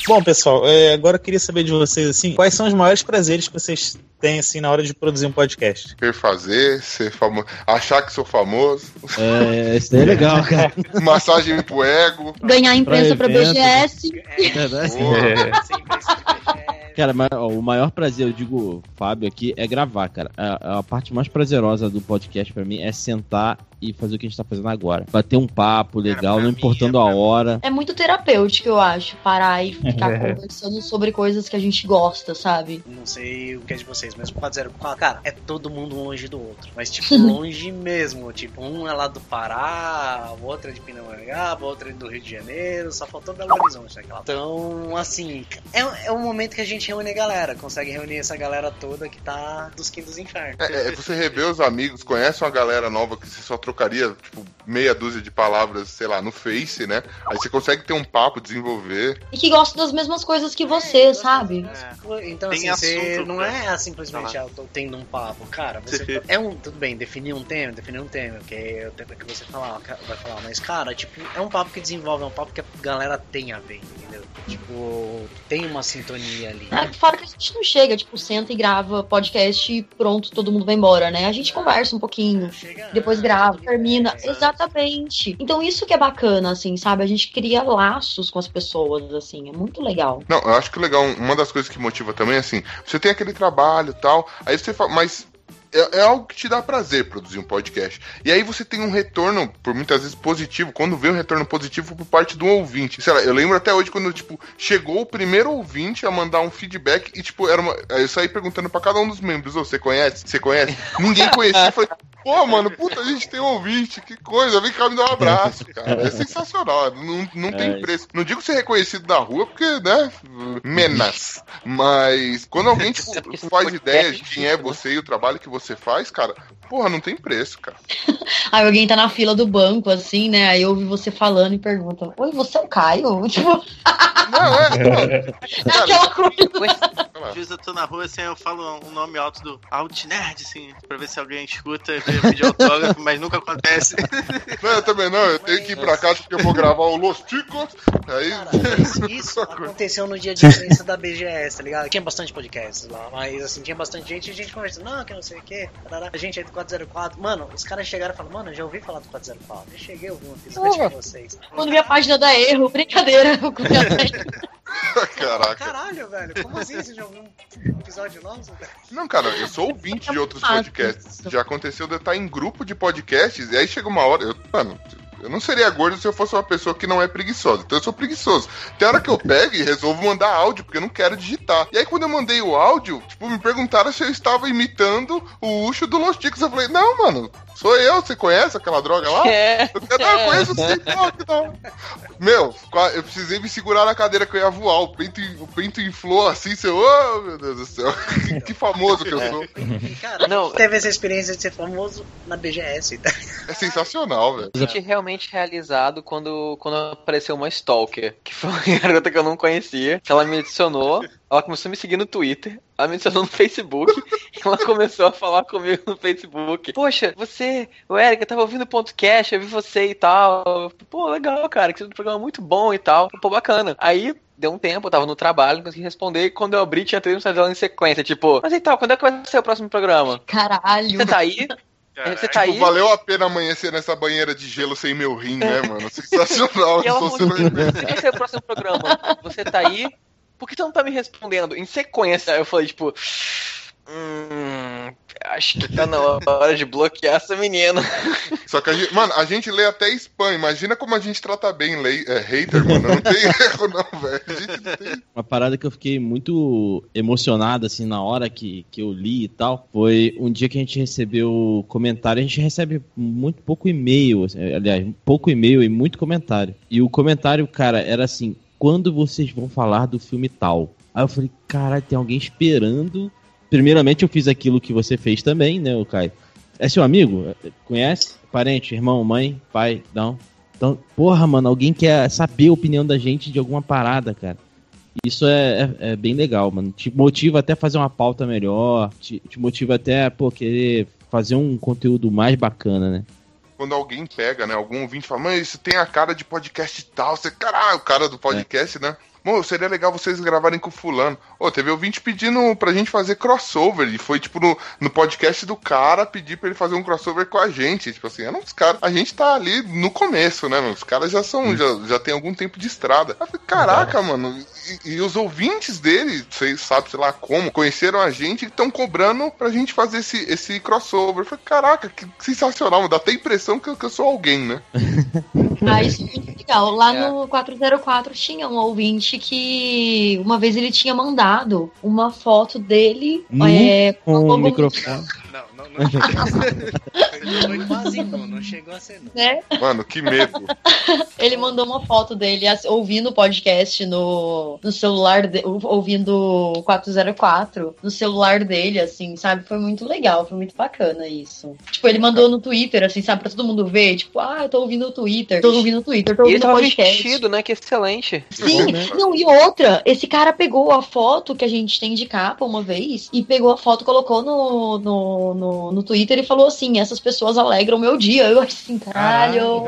Bom, pessoal, é, agora eu queria saber de vocês, assim, quais são os maiores prazeres que vocês têm, assim, na hora de produzir um podcast? Quer fazer, ser famoso, achar que sou famoso, É, isso daí é legal, cara. massagem pro ego. Ganhar imprensa pra evento. BGS. É verdade. BGS. Cara, mas, ó, o maior prazer, eu digo, Fábio, aqui, é gravar, cara. A, a parte mais prazerosa do podcast pra mim é sentar e fazer o que a gente tá fazendo agora. Bater um papo legal, não mim, importando é a hora. É muito terapêutico, eu acho, parar e ficar conversando sobre coisas que a gente gosta, sabe? Não sei o que é de vocês, mas o 404, cara, é todo mundo longe do outro. Mas, tipo, longe mesmo. Tipo, um é lá do Pará, o outro é de Pindamonhangaba, o outro é do Rio de Janeiro, só faltou Belo Horizonte naquela. Então, assim, é, é um momento que a gente reúne a galera, consegue reunir essa galera toda que tá dos quintos infernos. É, é, você rever os amigos, conhece uma galera nova que você só trocaria, tipo, meia dúzia de palavras, sei lá, no Face, né? Aí você consegue ter um papo, desenvolver. E que gosta das mesmas coisas que você, sabe? Então, Tem assim, você assunto não pra é simplesmente, ah, eu tô tendo um papo. Cara, você é um. Tudo bem, definir um tema, definir um tema, que é o tema que você falar, vai falar, mas, cara, tipo, é um papo que desenvolve, é um papo que a galera tem a ver, entendeu? Tipo, tem uma sintonia ali. É, fora que a gente não chega, tipo, senta e grava podcast e pronto, todo mundo vai embora, né? A gente conversa um pouquinho, Chega depois antes, grava, termina. Exatamente. Então isso que é bacana, assim, sabe? A gente cria laços com as pessoas, assim, é muito legal. Não, eu acho que legal, uma das coisas que motiva também, assim, você tem aquele trabalho e tal, aí você fala, mas é, é algo que te dá prazer produzir um podcast. E aí você tem um retorno, por muitas vezes, positivo, quando vem um retorno positivo por parte do ouvinte. Sei lá, eu lembro até hoje quando, tipo, chegou o primeiro ouvinte a mandar um feedback e, tipo, era uma. Eu saí perguntando pra cada um dos membros, ô, você conhece? Você conhece? Ninguém conhecia. Eu falei, pô, mano, puta, a gente tem um ouvinte, que coisa, vem cá me dar um abraço, cara. É sensacional, não, não tem É. preço. Não digo ser reconhecido na rua, porque, né, menas. Mas quando alguém, tipo, É faz ideia é de quem é né? você e o trabalho que você faz, cara, porra, não tem preço, cara. Aí alguém tá na fila do banco, assim, né? Aí ouve você falando e pergunta: Oi, você é o Caio? Tipo, Não, é, pô, cara, aquela coisa. Às vezes eu tô na rua assim, eu falo um nome alto do Alt Nerd, assim, pra ver se alguém escuta e pedir autógrafo, mas nunca acontece. Não, eu também não, eu tenho que ir pra casa porque eu vou gravar o Los Ticos. Aí. Cara, isso, aconteceu no dia de imprensa da BGS, tá ligado? Tinha bastante podcasts lá, mas assim, tinha bastante gente e a gente conversando, não, que não sei o que, a gente é do 404. Mano, os caras chegaram e falaram, mano, eu já ouvi falar do 404. Eu cheguei a ouvir um episódio Porra. de vocês. Quando minha página dá erro, brincadeira. Caraca. Caralho, velho, como assim você já ouviu um episódio nosso? Não, cara, eu sou ouvinte de outros fácil podcasts. Já aconteceu de eu estar em grupo de podcasts e aí chega uma hora. Eu, mano, Eu não seria gordo se eu fosse uma pessoa que não é preguiçosa. Então eu sou preguiçoso. Tem hora que eu pego e resolvo mandar áudio, porque eu não quero digitar. E aí quando eu mandei o áudio, tipo, me perguntaram se eu estava imitando o Ucho do Los Ticos. Eu falei, não, mano, sou eu. Você conhece aquela droga lá? É. Eu, não, eu conheço sim, não, que não. Meu, eu precisei me segurar na cadeira que eu ia voar. O peito, o peito inflou assim, seu. Oh, meu Deus do céu. Que, famoso que eu sou. Cara, Não. teve essa experiência de ser famoso na BGS. Tá? É sensacional, velho. Eu senti realmente realizado quando, quando apareceu uma stalker, que foi uma garota que eu não conhecia, que ela me adicionou, ela começou a me seguir no Twitter, ela me adicionou no Facebook, ela começou a falar comigo no Facebook. Poxa, você, o Eric, eu tava ouvindo o podcast, eu vi você e tal. Pô, legal, cara, que você tem um programa muito bom e tal. Pô, bacana. Aí deu um tempo, eu tava no trabalho, não consegui responder, e quando eu abri tinha três mensagens dela em sequência, tipo, mas e tal, quando é que vai ser o próximo programa? Caralho. Você tá aí? Você tá Tipo, aí? valeu a pena amanhecer nessa banheira de gelo sem meu rim, né, mano? Sensacional. E ela Tô falou sendo- assim, "Quando vai ser o próximo programa? Você tá aí? Por que você não tá me respondendo? Em sequência, eu falei, tipo. Hum. Acho que tá na hora de bloquear essa menina. Só que a gente, mano, a gente lê até spam. Imagina como a gente trata bem lei, é, hater, mano. Não tem erro, não, velho. Tem. Uma parada que eu fiquei muito emocionado, assim, na hora que, que eu li e tal, foi um dia que a gente recebeu comentário. A gente recebe muito pouco e-mail, assim, aliás, pouco e-mail e muito comentário. E o comentário, cara, era assim: quando vocês vão falar do filme tal? Aí eu falei, caralho, tem alguém esperando. Primeiramente, eu fiz aquilo que você fez também, né, o Caio? É seu amigo? Conhece? Parente, irmão, mãe, pai? Não. Então, porra, mano, alguém quer saber a opinião da gente de alguma parada, cara. Isso é, é, é bem legal, mano. Te motiva até a fazer uma pauta melhor, te, te motiva até, pô, querer fazer um conteúdo mais bacana, né? Quando alguém pega, né? Algum ouvinte fala, mas isso tem a cara de podcast tal. Você, caralho, o cara do podcast, né? Mano, seria legal vocês gravarem com o fulano. Ô, teve ouvinte pedindo pra gente fazer crossover. E foi, tipo, no, no podcast do cara pedir pra ele fazer um crossover com a gente. Tipo assim, eram os caras. A gente tá ali no começo, né, mano? Os caras já são, já, já tem algum tempo de estrada. Eu falei, caraca, mano. E, e os ouvintes dele, vocês sabem, sei lá como, conheceram a gente e estão cobrando pra gente fazer esse, esse crossover. Eu falei, caraca, que sensacional, mano. Dá até a impressão que, eu- que eu sou alguém, né? Ah, isso é muito legal. Lá É. no 404 tinha um ouvinte que uma vez ele tinha mandado uma foto dele Nu, é, Com uma o logo- microfone. Não, não, não. Foi quase não, não chegou a ser não. né? Mano, que medo. Ele mandou uma foto dele ouvindo o podcast no, no celular, de- ou- ouvindo o 404 no celular dele, assim, sabe? Foi muito legal, foi muito bacana isso. Tipo, ele mandou no Twitter, assim, sabe? Pra todo mundo ver, tipo, ah, eu tô ouvindo o Twitter, tô ouvindo o Twitter, tô E ele ouvindo o podcast. vestido, né? Que excelente. Sim, não, e outra, esse cara pegou a foto que a gente tem de capa uma vez e pegou a foto, colocou no, no, no, no Twitter e falou assim: essas pessoas alegram o meu dia. Eu assim, caralho.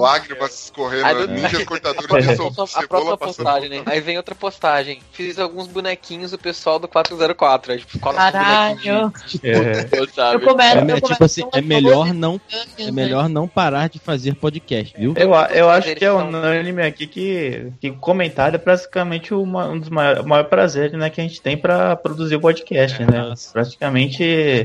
Lágrimas escorrendo, ninjas cortadores A de a próxima postagem, né? Aí vem outra postagem. Fiz alguns bonequinhos do pessoal do 404. Aí, tipo, Caralho. É. Eu sabe? começo, É, eu começo tipo assim, com é melhor não, é né? melhor não parar de fazer podcast, viu? Eu, eu acho que é unânime aqui que, que comentário é praticamente uma- um dos maiores maior prazeres né, que a gente tem pra produzir o podcast, né? Nossa. Praticamente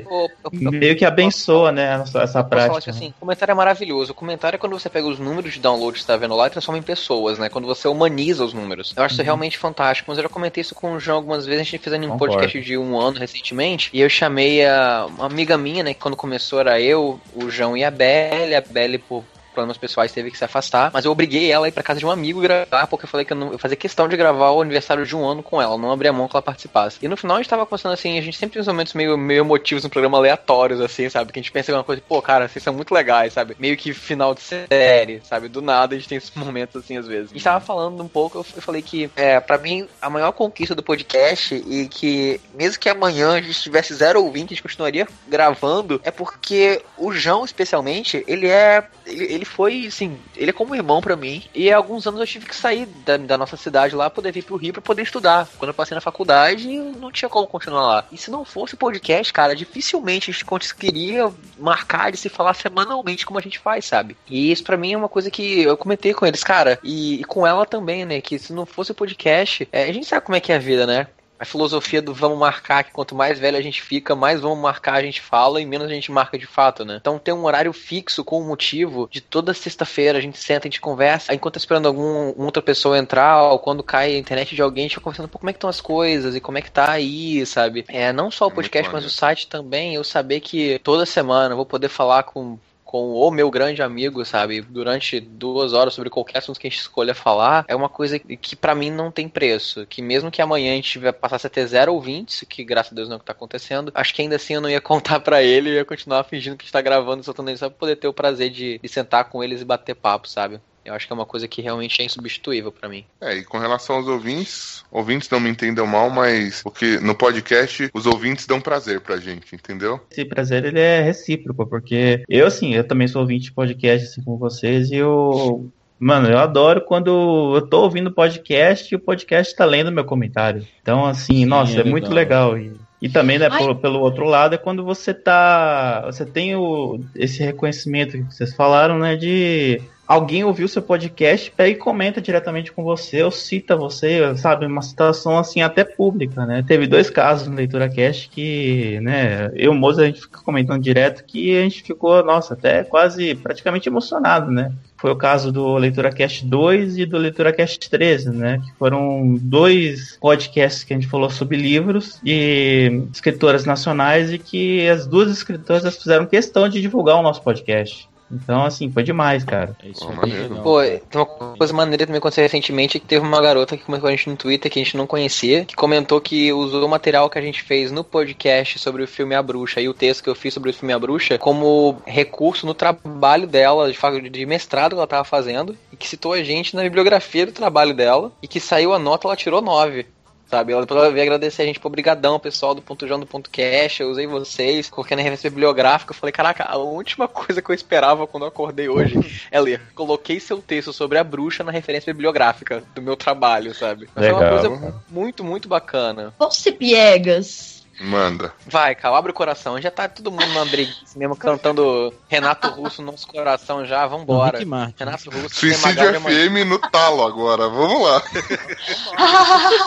Eu- eu- meio que abençoa, né, essa, essa Posso falar prática. que assim, o comentário é maravilhoso. O comentário é quando você pega os números de download que você tá vendo lá e transforma em pessoas, né? Quando você humaniza os números. Eu acho isso realmente fantástico. Mas eu já comentei isso com o João algumas vezes. A gente fez um podcast de um ano recentemente. E eu chamei a, uma amiga minha, né? Que quando começou era eu, o João e a Belle. A Belle, por problemas pessoais, teve que se afastar. Mas eu obriguei ela a ir pra casa de um amigo gravar, porque eu falei que eu, não, eu fazia questão de gravar o aniversário de um ano com ela. Não abria mão que ela participasse. E no final a gente tava conversando assim, a gente sempre tem uns momentos meio, meio emotivos no programa aleatórios, assim, sabe? Que a gente pensa em uma coisa, pô, cara, vocês são muito legais, sabe? Meio que final de série, sabe? Do nada a gente tem esses momentos assim, às vezes. A gente tava falando um pouco, eu eu falei que, é, pra mim, a maior conquista do podcast e que, mesmo que amanhã a gente tivesse zero ouvinte, a gente continuaria gravando, é porque o João, especialmente, ele é. Ele, ele foi, assim, ele é como um irmão pra mim. E há alguns anos eu tive que sair da, da nossa cidade lá, poder vir pro Rio pra poder estudar. Quando eu passei na faculdade, não tinha como continuar lá. E se não fosse o podcast, cara, dificilmente a gente conseguiria marcar de se falar semanalmente como a gente faz, sabe? E isso pra mim é uma coisa que eu comentei com eles, cara, e, e com ela também, né? Que se não fosse o podcast, é, a gente sabe como é que é a vida, né? A filosofia do vamos marcar, que quanto mais velho a gente fica, mais vamos marcar a gente fala e menos a gente marca de fato, né? Então tem um horário fixo com o um motivo de toda sexta-feira a gente senta, a gente conversa, enquanto tá esperando alguma outra pessoa entrar, ou quando cai a internet de alguém, a gente fica conversando, pô, como é que estão as coisas e como é que tá aí, sabe? É, não só o podcast, mas o site também, eu saber que toda semana eu vou poder falar com com o meu grande amigo, sabe, durante duas horas sobre qualquer assunto que a gente escolha falar, é uma coisa que para mim não tem preço. Que mesmo que amanhã a gente passasse a ter zero ouvintes, que graças a Deus não é o que tá acontecendo, acho que ainda assim eu não ia contar para ele, eu ia continuar fingindo que a gente tá gravando soltando ele só pra poder ter o prazer de, de sentar com eles e bater papo, sabe? Eu acho que é uma coisa que realmente é insubstituível para mim. É, e com relação aos ouvintes, ouvintes não me entendam mal, mas porque no podcast os ouvintes dão prazer pra gente, entendeu? Esse prazer ele é recíproco, porque eu assim, eu também sou ouvinte de podcast assim como vocês e eu Mano, eu adoro quando eu tô ouvindo podcast e o podcast tá lendo meu comentário. Então, assim, Sim, nossa, é, é muito legal. E, e também, né, pelo, pelo, outro lado, é quando você tá. Você tem o, esse reconhecimento que vocês falaram, né? De alguém ouviu seu podcast, pega e comenta diretamente com você, ou cita você, sabe, uma citação assim até pública, né? Teve dois casos no Leitura Cast que, né, eu e o Moza a gente fica comentando direto que a gente ficou, nossa, até quase praticamente emocionado, né? Foi o caso do Leitura Cast 2 e do Leitura Cast 13, né? Que foram dois podcasts que a gente falou sobre livros e escritoras nacionais e que as duas escritoras fizeram questão de divulgar o nosso podcast. Então, assim, foi demais, cara. É isso aí. Pô, tem uma coisa maneira também aconteceu recentemente que teve uma garota que comentou a gente no Twitter que a gente não conhecia, que comentou que usou o material que a gente fez no podcast sobre o filme A Bruxa e o texto que eu fiz sobre o filme A Bruxa como recurso no trabalho dela, de, de mestrado que ela tava fazendo, e que citou a gente na bibliografia do trabalho dela, e que saiu a nota, ela tirou 9 sabe? Ela veio agradecer a gente, por brigadão, pessoal do Ponto João do Ponto Cash, eu usei vocês, coloquei na revista bibliográfica, eu falei, caraca, a última coisa que eu esperava quando eu acordei hoje é ler. Coloquei seu texto sobre a bruxa na referência bibliográfica do meu trabalho, sabe? Mas Legal. é uma coisa muito, muito bacana. Vamos ser piegas. Manda. Vai, Cal, abre o coração. Já tá todo mundo na briga mesmo cantando Renato Russo no nosso coração já. Vambora. Renato Russo. Suicídio FM no talo agora. Vamos lá.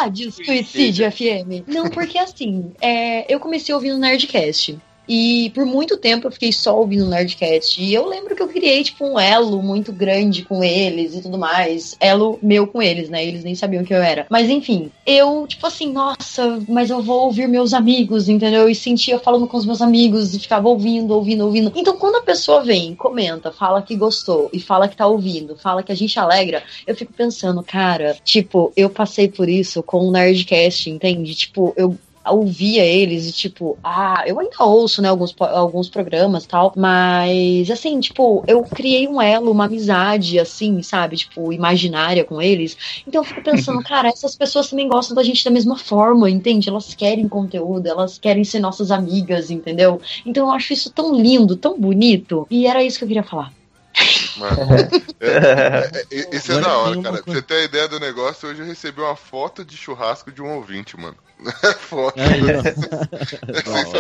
De Suicídio FM. Não, porque assim, é, eu comecei ouvindo Nerdcast. E por muito tempo eu fiquei só ouvindo Nerdcast. E eu lembro que eu criei, tipo, um elo muito grande com eles e tudo mais. Elo meu com eles, né? Eles nem sabiam que eu era. Mas enfim, eu, tipo assim, nossa, mas eu vou ouvir meus amigos, entendeu? E sentia falando com os meus amigos e ficava ouvindo, ouvindo, ouvindo. Então quando a pessoa vem, comenta, fala que gostou e fala que tá ouvindo, fala que a gente alegra, eu fico pensando, cara, tipo, eu passei por isso com o Nerdcast, entende? Tipo, eu ouvia eles e, tipo, ah, eu ainda ouço, né, alguns, alguns programas tal, mas, assim, tipo, eu criei um elo, uma amizade, assim, sabe, tipo, imaginária com eles. Então eu fico pensando, cara, essas pessoas também gostam da gente da mesma forma, entende? Elas querem conteúdo, elas querem ser nossas amigas, entendeu? Então eu acho isso tão lindo, tão bonito, e era isso que eu queria falar. Mano, é, é, é, isso é da hora, cara. Pra você ter a ideia do negócio, hoje eu recebi uma foto de churrasco de um ouvinte, mano. foto.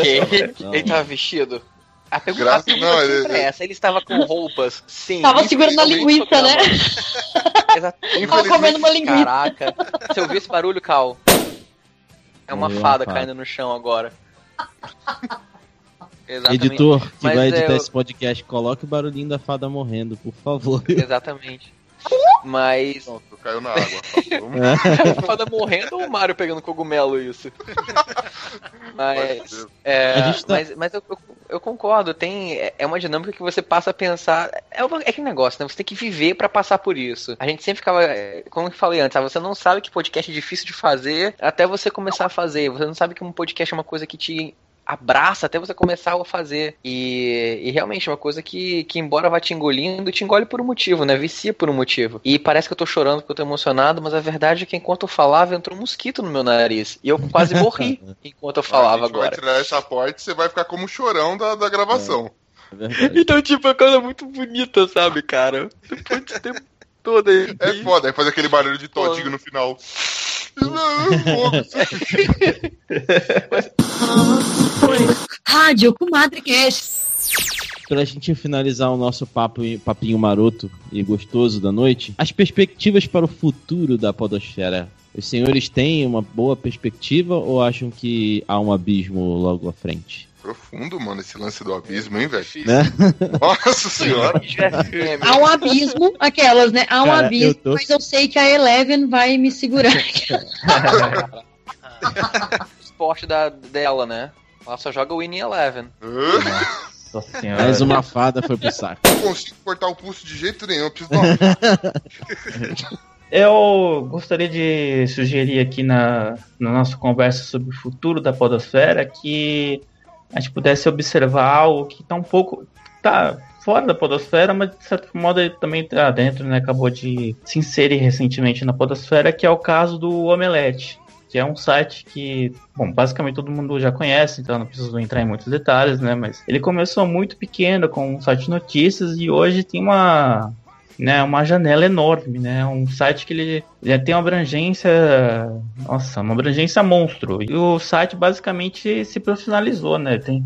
É ele tava vestido? A pergunta, Graças, a pergunta não, ele, é essa. Ele estava com roupas, sim. Tava segurando a linguiça, né? Exatamente. Tava comendo uma linguiça. Caraca. Você ouviu esse barulho, Cal? É uma fada caindo no chão agora. Exatamente. Editor que Mas vai editar é, esse podcast, coloque o barulhinho da fada morrendo, por favor. Exatamente. Mas. Pronto, caiu na água. a fada morrendo ou o Mario pegando cogumelo isso? mas. É, tá... Mas, mas eu, eu, eu, concordo, tem. É, é uma dinâmica que você passa a pensar. É, é que negócio, né? Você tem que viver para passar por isso. A gente sempre ficava. É, como eu falei antes, você não sabe que podcast é difícil de fazer até você começar a fazer. Você não sabe que um podcast é uma coisa que te abraça até você começar a fazer. E, e realmente é uma coisa que, que, embora vá te engolindo, te engole por um motivo, né? Vicia por um motivo. E parece que eu tô chorando porque eu tô emocionado, mas a verdade é que enquanto eu falava, entrou um mosquito no meu nariz. E eu quase morri enquanto eu falava a agora. Vai tirar essa porta você vai ficar como chorão da, da gravação. É. É então, tipo, é uma coisa muito bonita, sabe, cara? Depois de tempo todo aí. É foda, aí faz aquele barulho de todinho no final. Rádio Comadre Cast. Pra gente finalizar o nosso papo, papinho maroto e gostoso da noite, as perspectivas para o futuro da podosfera Os senhores têm uma boa perspectiva ou acham que há um abismo logo à frente? Profundo, mano, esse lance do abismo, hein, velho? Né? Nossa senhora. Há um abismo, aquelas, né? Há um Cara, abismo, eu tô- mas eu sei que a Eleven vai me segurar. Esporte da, dela, né? Ela só joga Winning Eleven. Hã? Nossa senhora. Mais uma fada foi pro saco. Não consigo cortar o pulso de jeito nenhum, eu preciso dar. Eu gostaria de sugerir aqui na, na nossa conversa sobre o futuro da podosfera que a gente pudesse observar algo que está um pouco tá fora da podosfera, mas de certo modo ele também está dentro, né? Acabou de se inserir recentemente na podosfera, que é o caso do Omelete, que é um site que, bom, basicamente todo mundo já conhece, então não preciso entrar em muitos detalhes, né? Mas ele começou muito pequeno com um site de notícias e hoje tem uma né, uma janela enorme, né, um site que ele já tem uma abrangência, nossa, uma abrangência monstro. E o site basicamente se profissionalizou, né, tem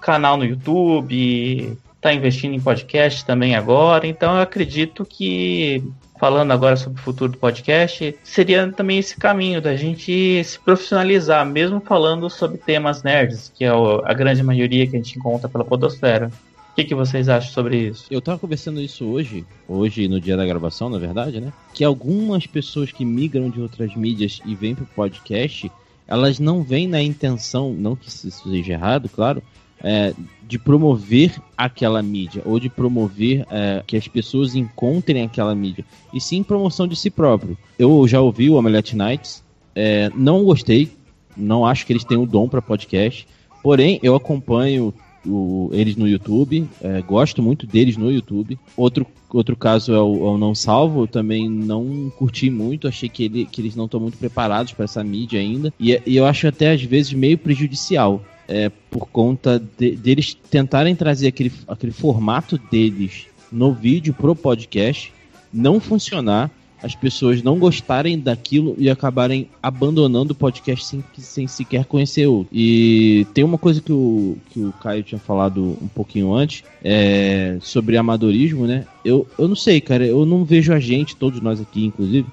canal no YouTube, tá investindo em podcast também agora, então eu acredito que falando agora sobre o futuro do podcast, seria também esse caminho da gente se profissionalizar, mesmo falando sobre temas nerds, que é a grande maioria que a gente encontra pela podosfera. Que, que vocês acham sobre isso? Eu tava conversando isso hoje, hoje no dia da gravação, na verdade, né? Que algumas pessoas que migram de outras mídias e vêm pro podcast, elas não vêm na intenção, não que isso seja errado, claro, é, de promover aquela mídia, ou de promover é, que as pessoas encontrem aquela mídia, e sim promoção de si próprio. Eu já ouvi o Omelette Nights, é, não gostei, não acho que eles têm o dom para podcast, porém eu acompanho o- eles no YouTube, é, gosto muito deles no YouTube. Outro, outro caso é o, é o Não Salvo, eu também não curti muito, achei que, ele, que eles não estão muito preparados para essa mídia ainda. E, e eu acho até às vezes meio prejudicial. É, por conta de- deles tentarem trazer aquele, aquele formato deles no vídeo pro podcast, não funcionar, as pessoas não gostarem daquilo e acabarem abandonando o podcast sem, sem sequer conhecer o. E tem uma coisa que o, que o Caio tinha falado um pouquinho antes, é, sobre amadorismo, né? Eu, eu não sei, cara, eu não vejo a gente, todos nós aqui, inclusive,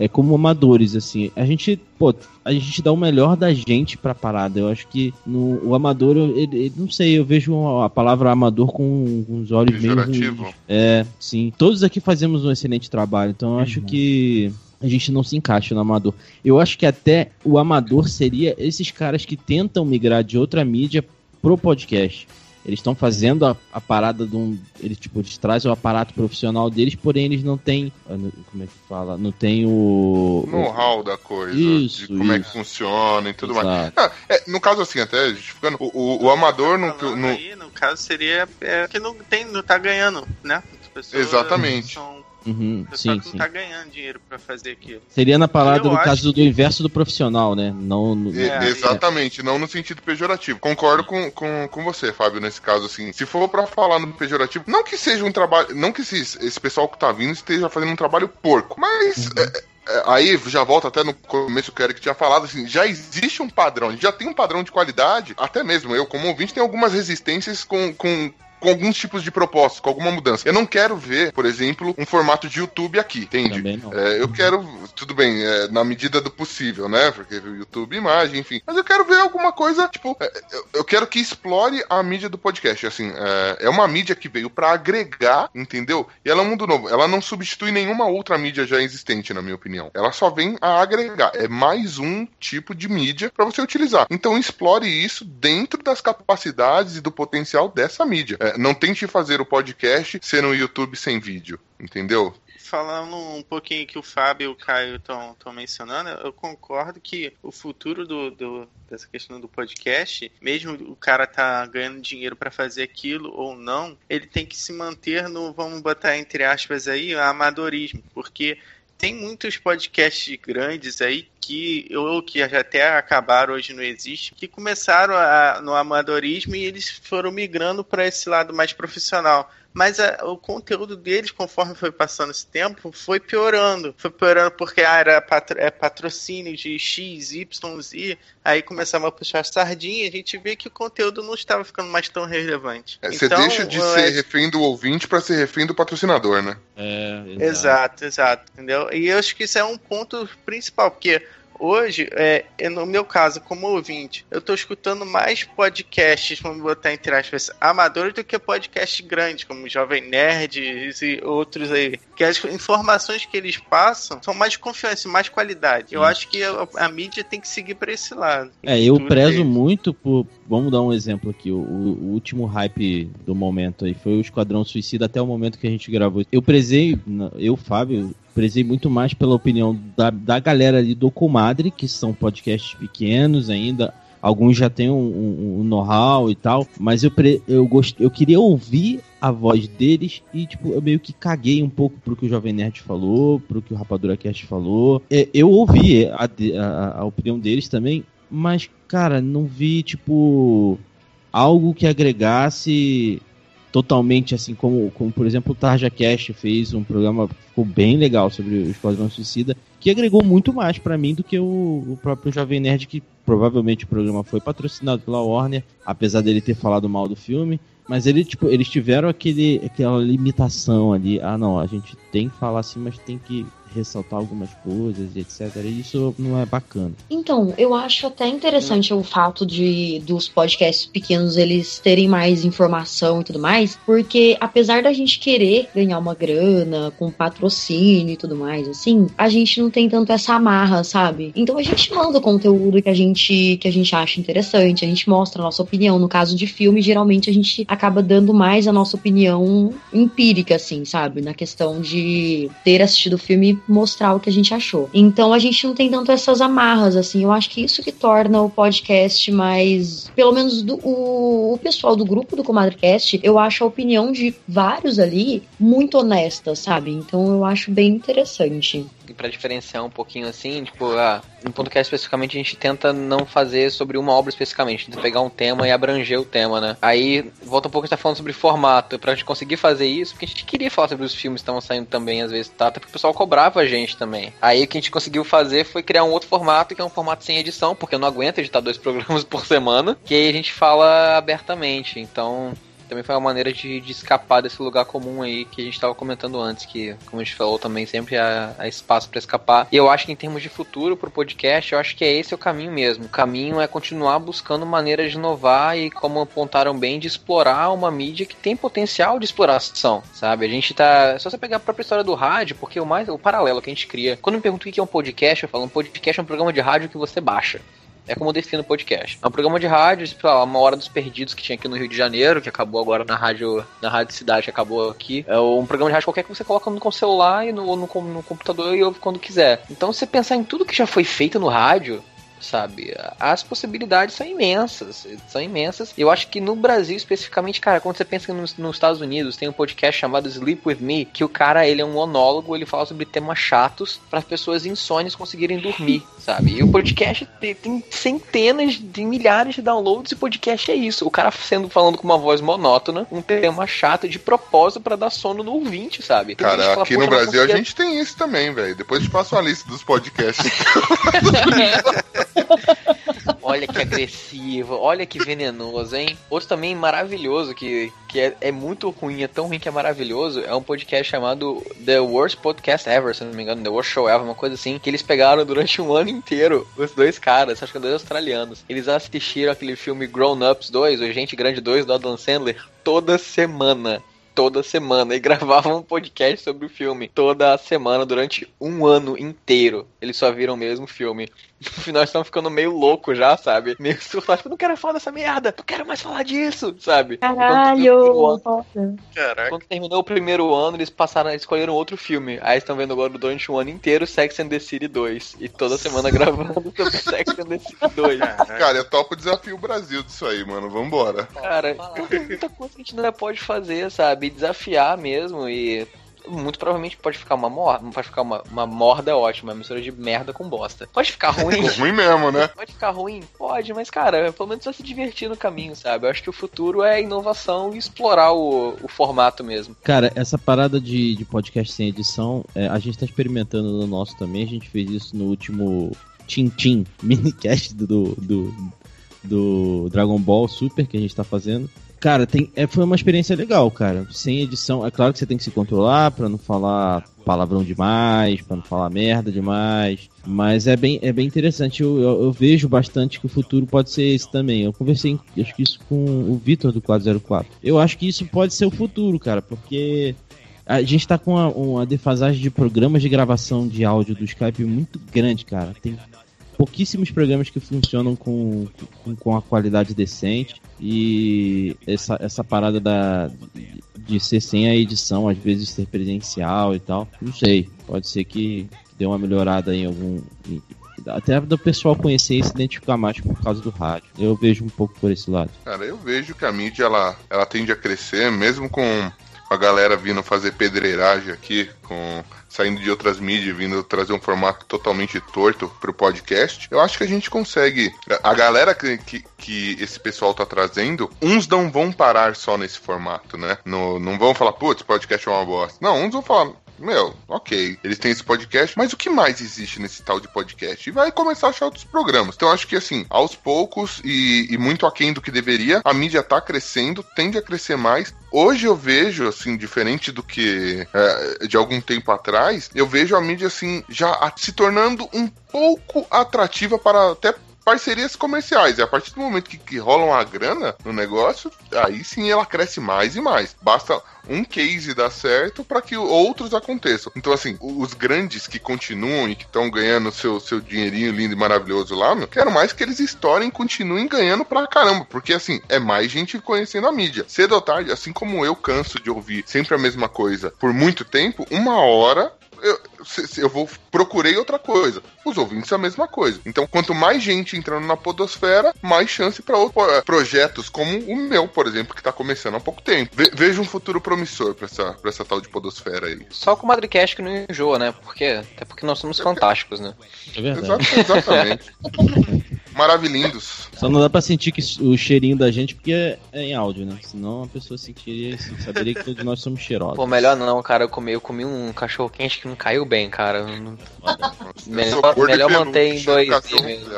é como amadores, assim. A gente, pô, a gente dá o melhor da gente pra parada. Eu acho que no, o amador, eu- ele, ele- não sei, eu vejo a palavra amador com, com os olhos meio ruins. É, sim. Todos aqui fazemos um excelente trabalho, então eu acho que a gente não se encaixa no amador. Eu acho que até o amador seria esses caras que tentam migrar de outra mídia pro podcast. Eles estão fazendo a, a parada de um. Eles, tipo, eles trazem o aparato profissional deles, porém eles não têm. ah, não- Como é que fala? Não tem o. O know-how da coisa, Isso, de como é que isso. funciona e tudo mais. Exato. Ah, é, no caso assim, até justificando, o, o, o amador no, Falando no- aí, no caso, seria é, que não, tem, não tá ganhando, né? As pessoas Exatamente. São Uhum, pessoas sim, que sim. não tá ganhando dinheiro pra fazer aquilo. Seria na parada Eu do caso do inverso do profissional, né? Não no, É, exatamente, não no sentido pejorativo. Concordo com, com, com você, Fábio, nesse caso, assim. Se for pra falar no pejorativo, não que seja um trabalho. Não que esse, esse pessoal que tá vindo esteja fazendo um trabalho porco, mas. é, é, aí já volta até no começo que o Eric tinha falado, assim, já existe um padrão, já tem um padrão de qualidade, até mesmo eu, como ouvinte, tenho algumas resistências com. com com alguns tipos de propostas, com alguma mudança. Eu não quero ver, por exemplo, um formato de YouTube aqui, entende? É, eu quero, tudo bem, é, na medida do possível, né? Porque o YouTube, imagem, enfim. Mas eu quero ver alguma coisa, tipo, é, eu, eu quero que explore a mídia do podcast. Assim, é, é uma mídia que veio pra agregar, entendeu? E ela é um mundo novo. Ela não substitui nenhuma outra mídia já existente, na minha opinião. Ela só vem a agregar. É mais um tipo de mídia pra você utilizar. Então explore isso dentro das capacidades e do potencial dessa mídia. É, não tente fazer o podcast ser no YouTube sem vídeo, entendeu? Falando um pouquinho que o Fábio e o Caio estão mencionando, eu concordo que o futuro do, do- dessa questão do podcast, mesmo o cara tá ganhando dinheiro para fazer aquilo ou não, ele tem que se manter no, vamos botar entre aspas aí, amadorismo, porque tem muitos podcasts grandes aí que ou que até acabaram hoje não existe, que começaram a- no amadorismo e eles foram migrando para esse lado mais profissional. Mas a, o conteúdo deles, conforme foi passando esse tempo, foi piorando. Foi piorando porque ah, era patro, é, patrocínio de X, Y, Z, aí começava a puxar sardinha, a gente vê que o conteúdo não estava ficando mais tão relevante. É, você então, deixa de é... ser refém do ouvinte para ser refém do patrocinador, né? É, exato, exato, entendeu? E eu acho que isso é um ponto principal, porque hoje, é, no meu caso, como ouvinte, eu tô escutando mais podcasts, vamos botar entre aspas, amadores do que podcasts grandes, como Jovem Nerd e outros aí. Que as informações que eles passam são mais de confiança, mais qualidade. Sim. Eu acho que a, a, mídia tem que seguir para esse lado. É, eu prezo deles. muito por. Vamos dar um exemplo aqui. O, o, último hype do momento aí foi o Esquadrão Suicida até o momento que a gente gravou. Eu prezei, eu, Fábio, prezei muito mais pela opinião da, da galera ali do Comadre, que são podcasts pequenos ainda. Alguns já têm um, um, um know-how e tal, mas eu, pre, eu, gost, eu queria ouvir a voz deles e, tipo, eu meio que caguei um pouco pro que o Jovem Nerd falou, pro que o Rapadura Cast falou. É, eu ouvi a, a, a opinião deles também, mas, cara, não vi, tipo, algo que agregasse totalmente assim como, como por exemplo o Tarja Cash fez um programa que ficou bem legal sobre o Esquadrão Suicida que agregou muito mais para mim do que o, o, próprio Jovem Nerd que provavelmente o programa foi patrocinado pela Warner apesar dele ter falado mal do filme. Mas ele, tipo, eles tiveram aquele, aquela limitação ali. Ah não a gente tem que falar assim mas tem que ressaltar algumas coisas, etc. E isso não é bacana. Então, eu acho até interessante o fato de dos podcasts pequenos eles terem mais informação e tudo mais, porque apesar da gente querer ganhar uma grana com patrocínio e tudo mais, assim, a gente não tem tanto essa amarra, sabe? Então a gente manda o conteúdo que a gente que a gente acha interessante, a gente mostra a nossa opinião. No caso de filme, geralmente a gente acaba dando mais a nossa opinião empírica, assim, sabe? Na questão de ter assistido o filme mostrar o que a gente achou. Então a gente não tem tanto essas amarras, assim. Eu acho que isso que torna o podcast mais. Pelo menos do, o, o pessoal do grupo do ComadreCast, eu acho a opinião de vários ali muito honesta, sabe? Então eu acho bem interessante para diferenciar um pouquinho assim, tipo, ah, no podcast especificamente a gente tenta não fazer sobre uma obra especificamente, tenta pegar um tema e abranger o tema, né? Aí volta um pouco a gente tá falando sobre formato, pra gente conseguir fazer isso, porque a gente queria falar sobre os filmes que estavam saindo também, às vezes, tá? Até porque o pessoal cobrava a gente também. Aí o que a gente conseguiu fazer foi criar um outro formato, que é um formato sem edição, porque eu não aguento editar dois programas por semana, que aí a gente fala abertamente. Então, também foi uma maneira de, de escapar desse lugar comum aí que a gente estava comentando antes, que, como a gente falou também, sempre há, há espaço para escapar. E eu acho que em termos de futuro pro podcast, eu acho que é esse o caminho mesmo. O caminho é continuar buscando maneiras de inovar e, como apontaram bem, de explorar uma mídia que tem potencial de exploração, sabe? A gente tá. Só você pegar a própria história do rádio, porque o mais o paralelo que a gente cria. Quando me perguntam o que é um podcast, eu falo, um podcast é um programa de rádio que você baixa. É como eu defino podcast. É um programa de rádio, lá, uma hora dos perdidos que tinha aqui no Rio de Janeiro, que acabou agora na rádio, na rádio cidade, que acabou aqui. É um programa de rádio qualquer que você coloca no celular e no, no, no computador e ouve quando quiser. Então, você pensar em tudo que já foi feito no rádio, sabe? As possibilidades são imensas, são imensas. Eu acho que no Brasil especificamente, cara, quando você pensa nos, nos, Estados Unidos, tem um podcast chamado Sleep With Me, que o cara, ele é um monólogo, ele fala sobre temas chatos para as pessoas insônias conseguirem dormir, sabe? E o podcast tem, tem centenas de milhares de downloads e o podcast é isso. O cara sendo falando com uma voz monótona, um tema chato de propósito para dar sono no ouvinte, sabe? Cara, fala, aqui no Brasil a gente tem isso também, velho. Depois te passo a lista dos podcasts. olha que agressivo, olha que venenoso, hein? Outro também maravilhoso, que, que é, é, muito ruim, é tão ruim que é maravilhoso, é um podcast chamado The Worst Podcast Ever, se não me engano, The Worst Show Ever, uma coisa assim, que eles pegaram durante um ano inteiro, os dois caras, acho que dois australianos. Eles assistiram aquele filme Grown Ups 2, o Gente Grande 2, do Adam Sandler, toda semana toda semana e gravavam um podcast sobre o filme toda semana durante um ano inteiro. Eles só viram o mesmo filme. No final estão ficando meio louco já, sabe? Meio surtado. Tipo, não quero falar dessa merda, não quero mais falar disso, sabe? Caralho! Ano, Quando terminou o primeiro ano, eles passaram, escolheram outro filme. Aí estão vendo agora durante um ano inteiro Sex and the City 2. E toda semana gravando sobre Sex and the City 2. Cara, eu topo o desafio Brasil disso aí, mano. Vambora. Cara, tem muita coisa que a gente ainda pode fazer, sabe? Desafiar mesmo e muito provavelmente pode ficar uma morda. Pode ficar uma, uma morda é ótima, uma mistura de merda com bosta. Pode ficar ruim. ruim mesmo, né? Pode ficar ruim? Pode, mas, cara, pelo menos vai se divertir no caminho, sabe? Eu acho que o futuro é inovação e explorar o, o formato mesmo. Cara, essa parada de, de podcast sem edição, é, a gente tá experimentando no nosso também. A gente fez isso no último Tintin minicast do, do, do Dragon Ball Super que a gente tá fazendo. Cara, tem, é, foi uma experiência legal, cara. Sem edição, é claro que você tem que se controlar pra não falar palavrão demais, pra não falar merda demais. Mas é bem, é bem interessante. Eu, eu, eu vejo bastante que o futuro pode ser esse também. Eu conversei, acho que isso com o Vitor do 404. Eu acho que isso pode ser o futuro, cara, porque a gente tá com uma, uma defasagem de programas de gravação de áudio do Skype muito grande, cara. Tem pouquíssimos programas que funcionam com, com, com a qualidade decente. E essa, essa parada da, de ser sem a edição, às vezes ser presencial e tal, não sei. Pode ser que dê uma melhorada em algum. Até do pessoal conhecer e se identificar mais por causa do rádio. Eu vejo um pouco por esse lado. Cara, eu vejo que a mídia ela, ela tende a crescer, mesmo com a galera vindo fazer pedreiragem aqui, com saindo de outras mídias, vindo trazer um formato totalmente torto pro podcast, eu acho que a gente consegue. A galera que, que, que esse pessoal tá trazendo, uns não vão parar só nesse formato, né? No, não vão falar, putz, podcast é uma bosta. Não, uns vão falar, meu, ok, eles têm esse podcast, mas o que mais existe nesse tal de podcast? E vai começar a achar outros programas. Então acho que assim, aos poucos e, e muito aquém do que deveria, a mídia tá crescendo, tende a crescer mais. Hoje eu vejo, assim, diferente do que é, de algum tempo atrás, eu vejo a mídia, assim, já se tornando um pouco atrativa para até parcerias comerciais. E a partir do momento que, que rola uma grana no negócio, aí sim ela cresce mais e mais. Basta um case dar certo para que outros aconteçam. Então, assim, os grandes que continuam e que estão ganhando seu, seu dinheirinho lindo e maravilhoso lá, meu, quero mais que eles estourem e continuem ganhando pra caramba. Porque, assim, é mais gente conhecendo a mídia. Cedo ou tarde, assim como eu canso de ouvir sempre a mesma coisa por muito tempo, uma hora eu, eu vou procurei outra coisa. Os ouvintes é a mesma coisa. Então, quanto mais gente entrando na podosfera, mais chance para outros projetos como o meu, por exemplo, que está começando há pouco tempo. Ve vejo um futuro promissor para essa, pra essa tal de podosfera aí. Só com o Madricast que não enjoa, né? Porque, até porque nós somos fantásticos, né? É verdade. exatamente. Maravilhindos. Só não dá pra sentir que o cheirinho da gente porque é, é em áudio, né? Senão a pessoa sentiria, saberia que todos nós somos cheirosos. Pô, melhor não, cara. Eu comi, eu comi um cachorro quente que não caiu bem, cara. Não... melhor melhor manter em dois mesmo.